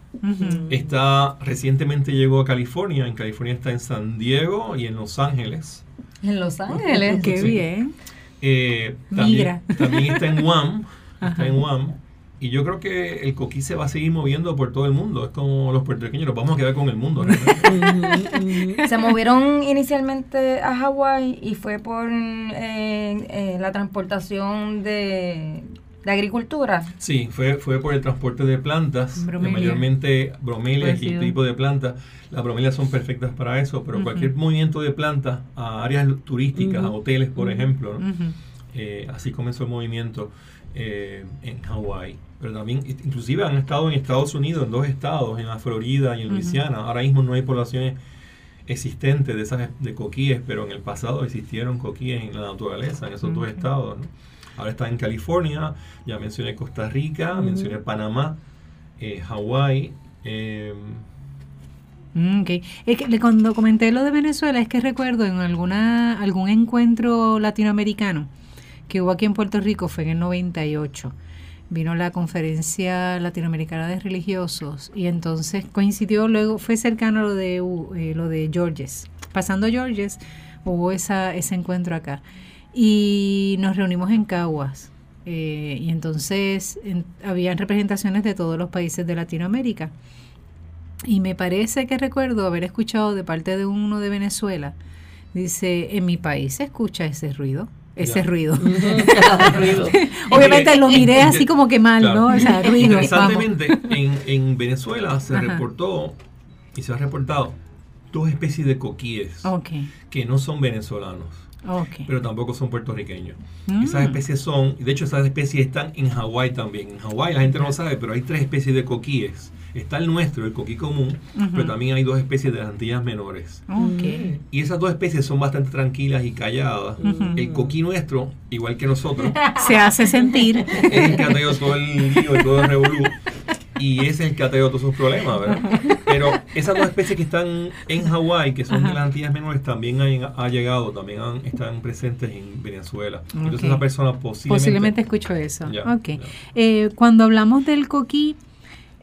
Está recientemente llegó a California. En California está en San Diego y en Los Ángeles. En Los Ángeles, qué bien. Eh, también, también, está en Guam. [LAUGHS] Está en Guam. Y yo creo que el coquí se va a seguir moviendo por todo el mundo. Es como los puertorriqueños, nos vamos a quedar con el mundo. [LAUGHS] se movieron inicialmente a Hawái y fue por eh, eh, la transportación de, de agricultura. Sí, fue, fue por el transporte de plantas, mayormente bromelias y tipo de plantas. Las bromelias son perfectas para eso, pero cualquier movimiento de plantas a áreas turísticas, a hoteles, por ejemplo, eh, así comenzó el movimiento en Hawái. Pero también inclusive han estado en Estados Unidos, en dos estados, en la Florida y en Luisiana. Ahora mismo no hay poblaciones existentes de esas de coquíes, pero en el pasado existieron coquíes en la naturaleza, en esos dos estados. Ahora está en California, ya mencioné Costa Rica, mencioné Panamá, eh, Hawái. Eh, Es que cuando comenté lo de Venezuela, es que recuerdo en alguna algún encuentro latinoamericano que hubo aquí en Puerto Rico, fue en el 98 vino la conferencia latinoamericana de religiosos y entonces coincidió luego fue cercano a lo de eh, lo de Georges. Pasando Georges hubo esa, ese encuentro acá y nos reunimos en Caguas eh, y entonces habían representaciones de todos los países de Latinoamérica y me parece que recuerdo haber escuchado de parte de uno de Venezuela dice en mi país se escucha ese ruido ese ruido. [LAUGHS] [LAUGHS] [LAUGHS] Obviamente lo miré así como que mal, ¿no? O sea, ruido. Interesantemente, en, en, Venezuela se reportó y se ha reportado dos especies de coquíes que no son venezolanos. Pero tampoco son puertorriqueños. Mm. Esas especies son, de hecho esas especies están en Hawái también. En Hawái la gente no lo sabe, pero hay tres especies de coquíes Está el nuestro, el coquí común, pero también hay dos especies de las Antillas menores. Y esas dos especies son bastante tranquilas y calladas. El coquí nuestro, igual que nosotros, [LAUGHS] se hace sentir. Es el que ha tenido todo el lío y todo el revolú. Y ese es el que ha tenido todos sus problemas, ¿verdad? [LAUGHS] Pero esas dos especies que están en Hawái, que son de las Antillas menores, también han, llegado, también están presentes en Venezuela. Entonces esa persona posiblemente... Posiblemente escucho eso. Eh, cuando hablamos del coquí,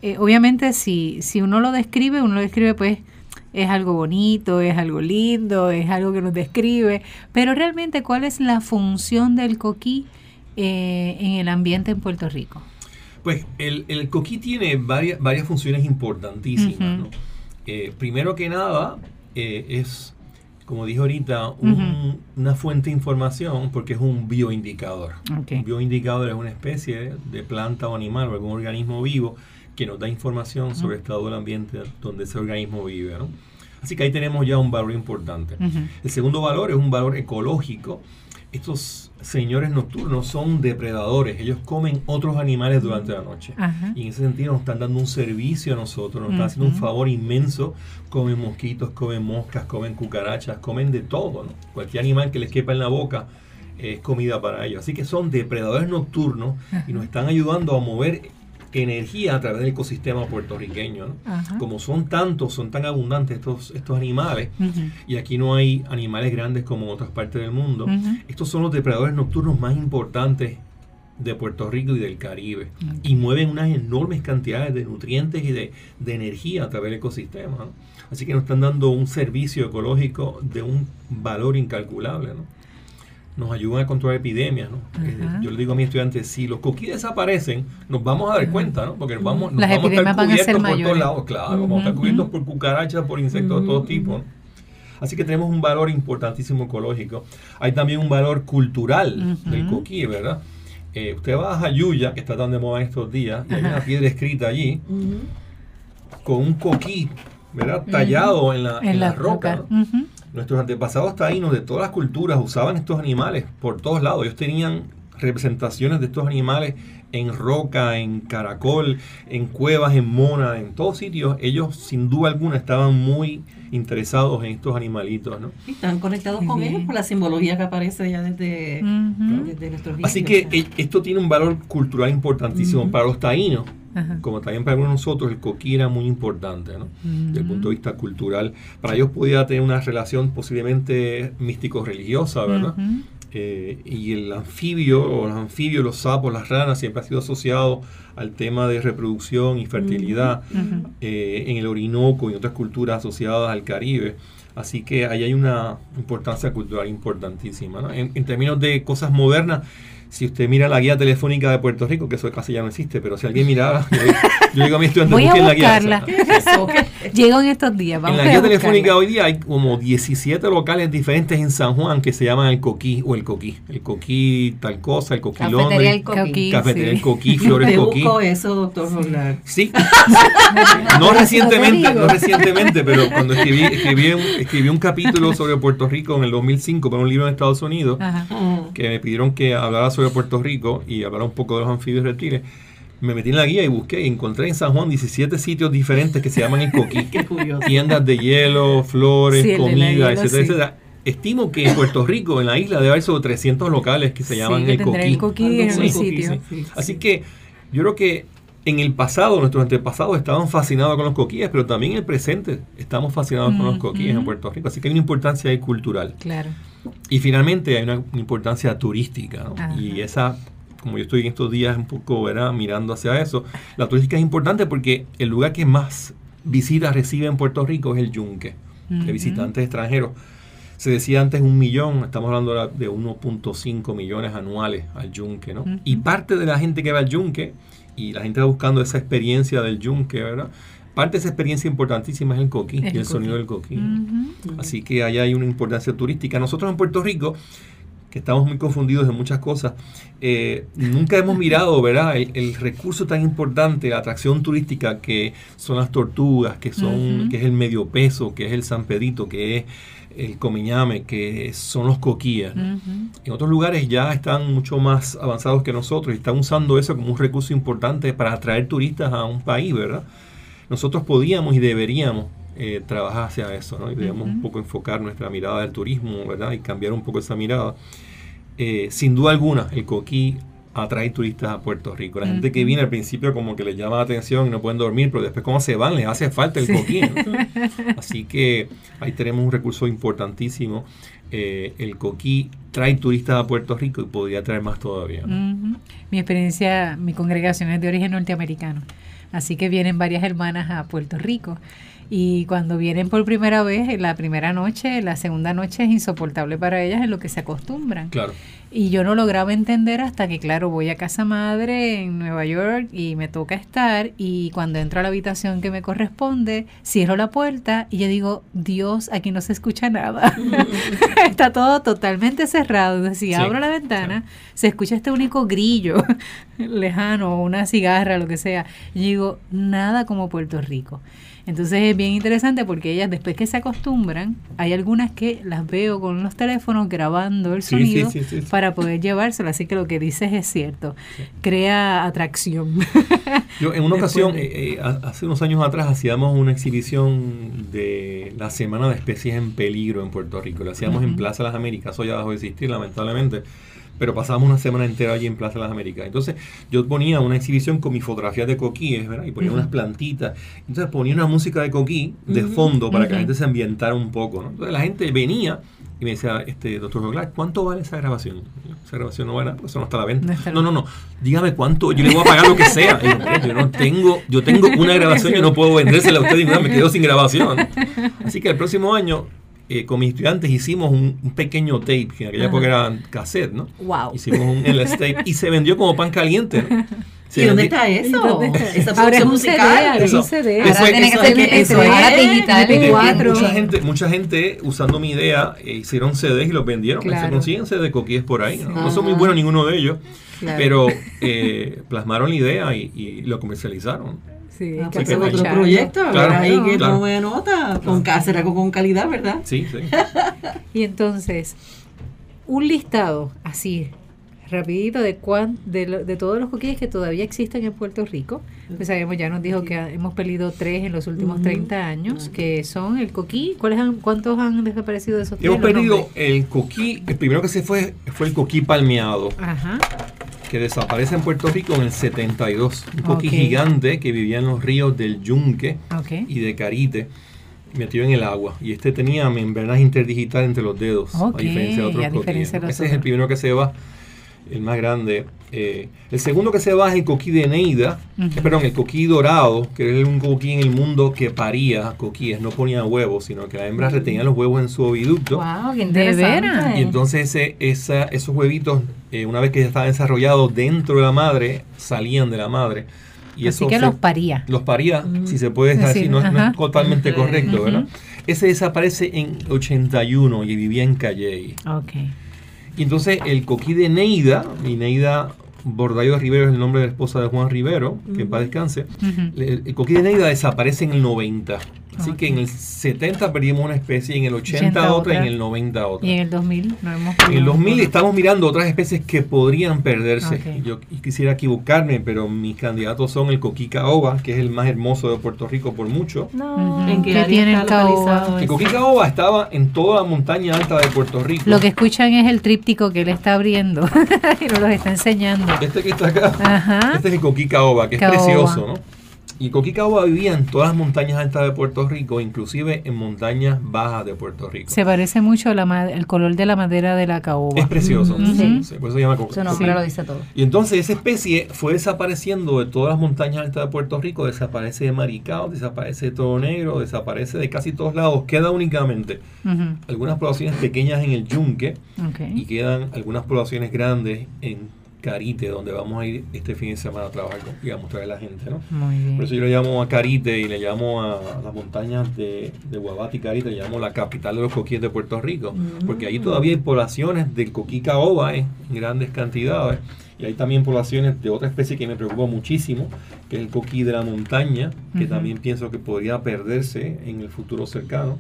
eh, obviamente si, si uno lo describe, uno lo describe pues es algo bonito, es algo lindo, es algo que nos describe, pero realmente cuál es la función del coquí eh, en el ambiente en Puerto Rico. Pues el, el coquí tiene varias, varias funciones importantísimas. Eh, primero que nada, es, como dije ahorita, una fuente de información porque es un bioindicador. Un bioindicador es una especie de planta o animal o algún organismo vivo que nos da información sobre el estado del ambiente donde ese organismo vive. ¿no? Así que ahí tenemos ya un valor importante. El segundo valor es un valor ecológico. Estos señores nocturnos son depredadores, ellos comen otros animales durante la noche. Y en ese sentido nos están dando un servicio a nosotros, nos están haciendo un favor inmenso. Comen mosquitos, comen moscas, comen cucarachas, comen de todo. ¿no? Cualquier animal que les quepa en la boca es comida para ellos. Así que son depredadores nocturnos y nos están ayudando a mover energía a través del ecosistema puertorriqueño. Como son tantos, son tan abundantes estos, estos animales, y aquí no hay animales grandes como en otras partes del mundo, estos son los depredadores nocturnos más importantes de Puerto Rico y del Caribe, y mueven unas enormes cantidades de nutrientes y de, energía a través del ecosistema. Así que nos están dando un servicio ecológico de un valor incalculable. ¿no? Nos ayudan a controlar epidemias. ¿no? Eh, yo le digo a mis estudiantes, si los coquí desaparecen, nos vamos a dar cuenta, ¿no? porque nos vamos, nos vamos a estar cubiertos por todos lados, claro, vamos a estar cubiertos por cucarachas, por insectos de todo tipo. Así que tenemos un valor importantísimo ecológico. Hay también un valor cultural del coquí, ¿verdad? Eh, usted va a Jayuya, que está tan de moda en estos días, y hay una piedra escrita allí, con un coquí, ¿verdad? Tallado en la, en la, roca. Nuestros antepasados taínos de todas las culturas usaban estos animales por todos lados. Ellos tenían representaciones de estos animales en Roca, en Caracol, en Cuevas, en Mona, en todos sitios, ellos sin duda alguna estaban muy interesados en estos animalitos, ¿no? Y están conectados con ellos por la simbología que aparece ya desde, nuestros Así que e, esto tiene un valor cultural importantísimo para los taínos. Como también para nosotros, el coquí era muy importante, ¿no? Desde el punto de vista cultural. Para ellos podía tener una relación posiblemente místico-religiosa, ¿verdad? Eh, y el anfibio, o los anfibios, los sapos, las ranas, siempre ha sido asociado al tema de reproducción y fertilidad eh, en el Orinoco y otras culturas asociadas al Caribe. Así que ahí hay una importancia cultural importantísima. En, en, términos de cosas modernas, si usted mira la guía telefónica de Puerto Rico, que eso casi ya no existe, pero si alguien miraba, yo, digo a mis estudiantes, busquen la guía. Llego en estos días. Vamos en la guía telefónica hoy día hay como 17 locales diferentes en San Juan que se llaman el Coquí o el Coquí. El Coquí tal cosa, el Coquí Cafetería el Coquí. Cafetería el Coquí, Flores Te Coquí. busco eso, doctor Roland. Sí. [LAUGHS] no recientemente, no recientemente, pero cuando escribí, escribí, un, escribí un capítulo sobre Puerto Rico en el 2005 para un libro en Estados Unidos, que me pidieron que hablara sobre Puerto Rico y hablar un poco de los anfibios reptiles, me metí en la guía y busqué y encontré en San Juan 17 sitios diferentes que se llaman el coquí. [LAUGHS] Tiendas de hielo, flores, comida, etcétera, etcétera. Estimo que en Puerto Rico, en la isla, debe haber sobre 300 locales que se llaman el coquí. El coquí en sí, sitio. Así que yo creo que en el pasado, nuestros antepasados estaban fascinados con los coquíes, pero también en el presente estamos fascinados con los coquíes en Puerto Rico. Así que hay una importancia ahí cultural. Claro. Y finalmente hay una importancia turística, Y esa, como yo estoy en estos días un poco ¿verdad? mirando hacia eso, la turística es importante porque el lugar que más visitas recibe en Puerto Rico es el yunque, de visitantes extranjeros. Se decía antes un millón, estamos hablando de 1.5 millones anuales al yunque, ¿no? Y parte de la gente que va al yunque, y la gente va buscando esa experiencia del yunque, ¿verdad? Parte de esa experiencia importantísima es el coquí y el sonido del coquí. Así que allá hay una importancia turística. Nosotros en Puerto Rico, que estamos muy confundidos en muchas cosas, eh, nunca hemos [LAUGHS] mirado, ¿verdad? El, recurso tan importante, la atracción turística que son las tortugas, que son, que es el medio peso, que es el San Pedrito, que es el comiñame, que son los coquíes. En otros lugares ya están mucho más avanzados que nosotros y están usando eso como un recurso importante para atraer turistas a un país, ¿verdad? Nosotros podíamos y deberíamos eh, trabajar hacia eso, ¿no? Y deberíamos un poco enfocar nuestra mirada del turismo, ¿verdad? Y cambiar un poco esa mirada. Eh, sin duda alguna, el coquí atrae turistas a Puerto Rico. La gente que viene al principio como que les llama la atención y no pueden dormir, pero después como se van les hace falta el coquí. [LAUGHS] Así que ahí tenemos un recurso importantísimo. Eh, el coquí trae turistas a Puerto Rico y podría traer más todavía. Mi experiencia, mi congregación es de origen norteamericano. Así que vienen varias hermanas a Puerto Rico. Y cuando vienen por primera vez, la primera noche, la segunda noche es insoportable para ellas, en lo que se acostumbran. Claro. Y yo no lograba entender hasta que, claro, voy a casa madre en Nueva York y me toca estar y cuando entro a la habitación que me corresponde, cierro la puerta y yo digo, Dios, aquí no se escucha nada. [LAUGHS] Está todo totalmente cerrado. Entonces, si abro la ventana, se escucha este único grillo [LAUGHS] lejano, una cigarra, lo que sea. Y digo, nada como Puerto Rico. Entonces es bien interesante porque ellas después que se acostumbran, hay algunas que las veo con los teléfonos grabando el sonido para poder llevárselo. Así que lo que dices es cierto. Crea atracción. [LAUGHS] Yo en una ocasión, eh, eh, hace unos años atrás, hacíamos una exhibición de la Semana de Especies en Peligro en Puerto Rico. Lo hacíamos en Plaza Las Américas. Eso ya dejó de existir, lamentablemente pero pasábamos una semana entera allí en Plaza de las Américas. Entonces yo ponía una exhibición con mis fotografías de coquíes, ¿verdad? Y ponía unas plantitas. Entonces ponía una música de coquí de fondo para que la gente se ambientara un poco, ¿no? Entonces la gente venía y me decía, este, doctor Joglar, ¿cuánto vale esa grabación? Esa grabación no vale, pues eso no está a la venta. No, no, no, dígame cuánto, yo le voy a pagar lo que sea. yo no tengo, yo tengo una [LAUGHS] grabación, yo no puedo vendérsela a usted y me quedo sin grabación. [LAUGHS] Así que el próximo año eh, con mis estudiantes hicimos un, pequeño tape, que en aquella época era cassette, ¿no? Wow. Hicimos un LS tape y se vendió como pan caliente. [LAUGHS] ¿Y dónde está eso? ¿Dónde Esa un musical. es un CD. Ahora tiene que ser eso, ahora digital. Mucha gente, mucha gente usando mi idea eh, hicieron CDs y los vendieron. Se consiguen CD coquíes por ahí. No, son muy buenos ninguno de ellos, pero eh, plasmaron la idea y, y lo comercializaron. Sí, ah, que hacer otro proyecto, claro, ahí que claro. tome nota, con hacer algo con calidad, ¿verdad? Sí, sí. [LAUGHS] y entonces, un listado así, rapidito de cuán, de, de todos los coquíes que todavía existen en Puerto Rico. Pues sabemos, ya nos dijo que hemos perdido tres en los últimos 30 años, que son el coquí. ¿Cuáles han, ¿Cuántos han desaparecido de esos Hemos perdido el coquí, el primero que se fue fue el coquí palmeado. Ajá que desaparece en Puerto Rico en el 72. Un coquí gigante que vivía en los ríos del Yunque y de Carite, metido en el agua. Y este tenía membranas interdigitales entre los dedos, a diferencia de otros coquíes. Ese es el primero que se va el más grande. Eh, el segundo que se va es el coquí de Neida, eh, perdón, el coquí dorado, que es un coquí en el mundo que paría coquíes, no ponía huevos, sino que las hembras retenían los huevos en su oviducto. ¡Wow! ¡Qué interesante! Y entonces esa, esos huevitos, eh, una vez que ya estaban desarrollados dentro de la madre, salían de la madre. Y Así que los paría. Los paría, si se puede decir, no, es totalmente correcto, ¿verdad? Ese desaparece en 81 y vivía en Calle. Ok. Y entonces el coquí de Neida, y Neida Bordallo Rivero es el nombre de la esposa de Juan Rivero, que en paz descanse, el, coquí de Neida desaparece en el 90. Así que en el 70 perdimos una especie, en el 80, otra, y en el 90 otra. Y en el 2000 no hemos En el 2000 estamos mirando otras especies que podrían perderse. Yo quisiera equivocarme, pero mis candidatos son el coquí caoba, que es el más hermoso de Puerto Rico por mucho. No, ¿En qué, tiene el caoba? El coquí caoba estaba en toda la montaña alta de Puerto Rico. Lo que escuchan es el tríptico que él está abriendo [LAUGHS] y nos lo está enseñando. Este que está acá, este es el coquí caoba, que es precioso, ¿no? Y Coquí Caoba vivía en todas las montañas altas de Puerto Rico, inclusive en montañas bajas de Puerto Rico. Se parece mucho al color de la madera de la caoba. Es precioso, sí. por eso se llama Su nombre lo dice todo. Y entonces esa especie fue desapareciendo de todas las montañas altas de Puerto Rico, desaparece de Maricao, desaparece de Todo Negro, desaparece de casi todos lados, queda únicamente algunas poblaciones pequeñas en el Yunque y quedan algunas poblaciones grandes en Carite, donde vamos a ir este fin de semana a trabajar con, y a mostrar a la gente, ¿no? Por eso yo le llamo a Carite y le llamo a las montañas de, de Guabate y Carite, le llamo la capital de los coquíes de Puerto Rico, porque ahí todavía hay poblaciones del coquí caoba en grandes cantidades. Y hay también poblaciones de otra especie que me preocupa muchísimo, que es el coquí de la montaña, que también pienso que podría perderse en el futuro cercano.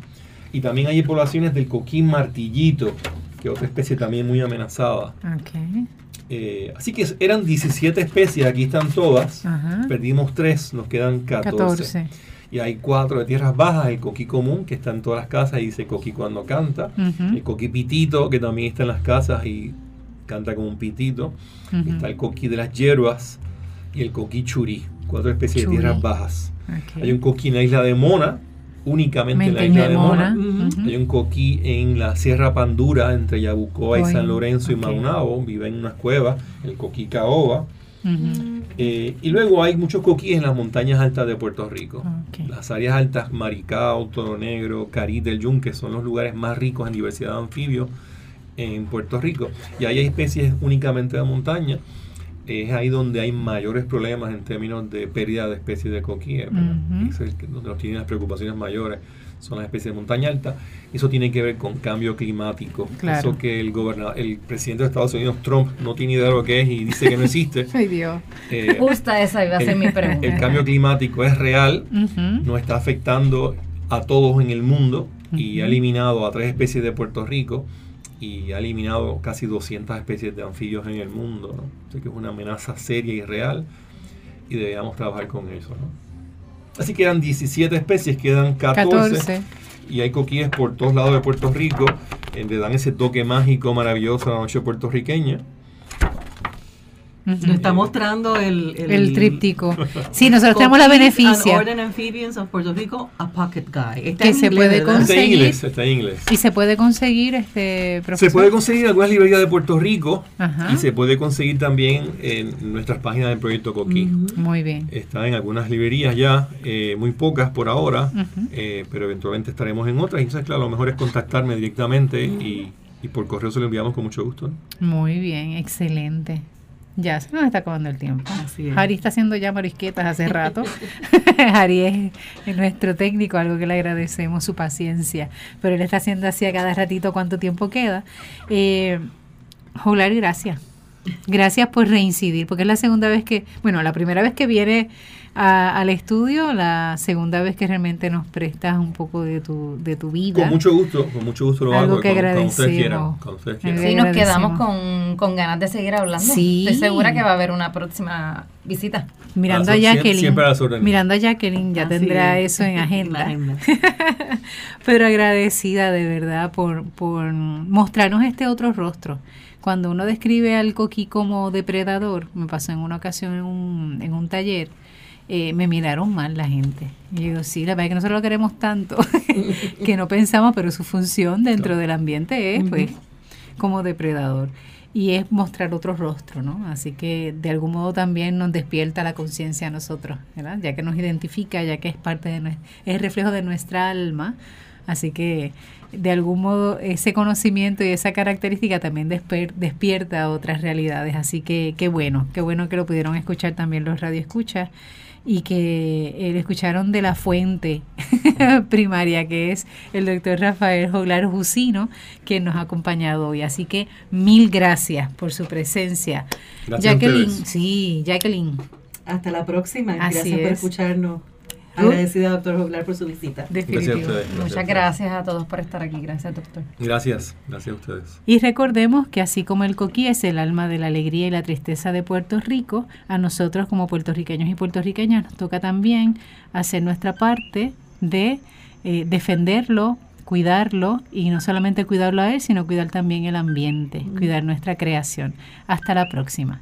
Y también hay poblaciones del coquí martillito, que es otra especie también muy amenazada. Okay. Eh, así que eran 17 especies, aquí están todas. Perdimos 3, nos quedan 14. Y hay 4 de tierras bajas, el coquí común, que está en todas las casas y dice coquí cuando canta. El coquí pitito, que también está en las casas y canta como un pitito. Está el coquí de las hierbas y el coquí churí, cuatro especies de tierras bajas. Hay un coquí en la isla de Mona, únicamente en la isla de Mona. Hay un coquí en la Sierra Pandura, entre Yabucoa y San Lorenzo y Maunabo, vive en unas cuevas, el coquí caoba. Eh, y luego hay muchos coquíes en las montañas altas de Puerto Rico. Las áreas altas, Maricao, Toro Negro, Cari del Yunque, son los lugares más ricos en diversidad de anfibios en Puerto Rico. Y ahí hay especies únicamente de montaña es ahí donde hay mayores problemas en términos de pérdida de especies de coquíes, es donde nos tienen las preocupaciones mayores son las especies de montaña alta. Eso tiene que ver con cambio climático. Eso que el gobernador, el presidente de Estados Unidos, Trump, no tiene idea de lo que es y dice que no existe. [LAUGHS] Ay Dios. Eh, [LAUGHS] Justa esa iba a ser mi pregunta. El cambio climático es real, no está afectando a todos en el mundo y ha eliminado a tres especies de Puerto Rico y ha eliminado casi 200 especies de anfibios en el mundo. ¿no? Así que es una amenaza seria y real y debemos trabajar con eso. ¿no? Así que eran 17 especies, quedan 14, y hay coquíes por todos lados de Puerto Rico, eh, le dan ese toque mágico maravilloso a la noche puertorriqueña. Nos está mostrando el, el, tríptico. Sí, nosotros tenemos la beneficia. Amphibians of Puerto Rico, a Pocket Guy. Está que se puede conseguir. Está en inglés, Y se puede conseguir, este Se puede conseguir en algunas librerías de Puerto Rico y se puede conseguir también en nuestras páginas del proyecto Coquí. Muy bien. Está en algunas librerías ya, eh, muy pocas por ahora, eh, pero eventualmente estaremos en otras. Entonces, claro, lo mejor es contactarme directamente y, y por correo se lo enviamos con mucho gusto. Muy bien, excelente. Ya se nos está acabando el tiempo. Ari está haciendo ya morisquetas hace [LAUGHS] rato. [LAUGHS] Ari es, nuestro técnico, algo que le agradecemos su paciencia. Pero él está haciendo así a cada ratito cuánto tiempo queda. Eh, gracias. Gracias por reincidir, porque es la segunda vez que, bueno, la primera vez que viene al estudio, la segunda vez que realmente nos prestas un poco de tu, de tu vida. Con mucho gusto, con mucho gusto lo Algo hago. que cuando, agradecemos. ustedes quieran. Cuando ustedes quieran. Sí, nos quedamos con, con ganas de seguir hablando. Sí. Estoy segura que va a haber una próxima visita. Mirando Ah, a Jacqueline. siempre a mirando a Jacqueline, ya Así tendrá es. eso en [LAUGHS] agenda. [LAUGHS] Pero agradecida de verdad por, por mostrarnos este otro rostro. Cuando uno describe al coquí como depredador, me pasó en una ocasión en un, en un taller, eh, me miraron mal la gente. Y yo digo, sí, la verdad es que nosotros lo queremos tanto [LAUGHS] que no pensamos, pero su función dentro del ambiente es, pues, como depredador. Y es mostrar otro rostro, ¿no? Así que de algún modo también nos despierta la conciencia a nosotros, ¿verdad? Ya que nos identifica, ya que es parte de nues- es reflejo de nuestra alma. Así que de algún modo ese conocimiento y esa característica también desper- despierta otras realidades. Así que qué bueno, qué bueno que lo pudieron escuchar también los radioescuchas y que eh, escucharon de la fuente [LAUGHS] primaria que es el doctor Rafael Joglar Jusino quien nos ha acompañado hoy. Así que mil gracias por su presencia. Gracias Jacqueline, sí, Jacqueline, Hasta la próxima. Así Gracias por es. escucharnos. Agradecida, doctor Joglar, por su visita. Gracias a definitivo. ustedes. gracias a Muchas ustedes. gracias a todos por estar aquí. Gracias, doctor. Gracias, gracias a ustedes. Y recordemos que así como el coquí es el alma de la alegría y la tristeza de Puerto Rico, a nosotros como puertorriqueños y puertorriqueñas nos toca también hacer nuestra parte de eh, defenderlo, cuidarlo y no solamente cuidarlo a él, sino cuidar también el ambiente, cuidar nuestra creación. Hasta la próxima.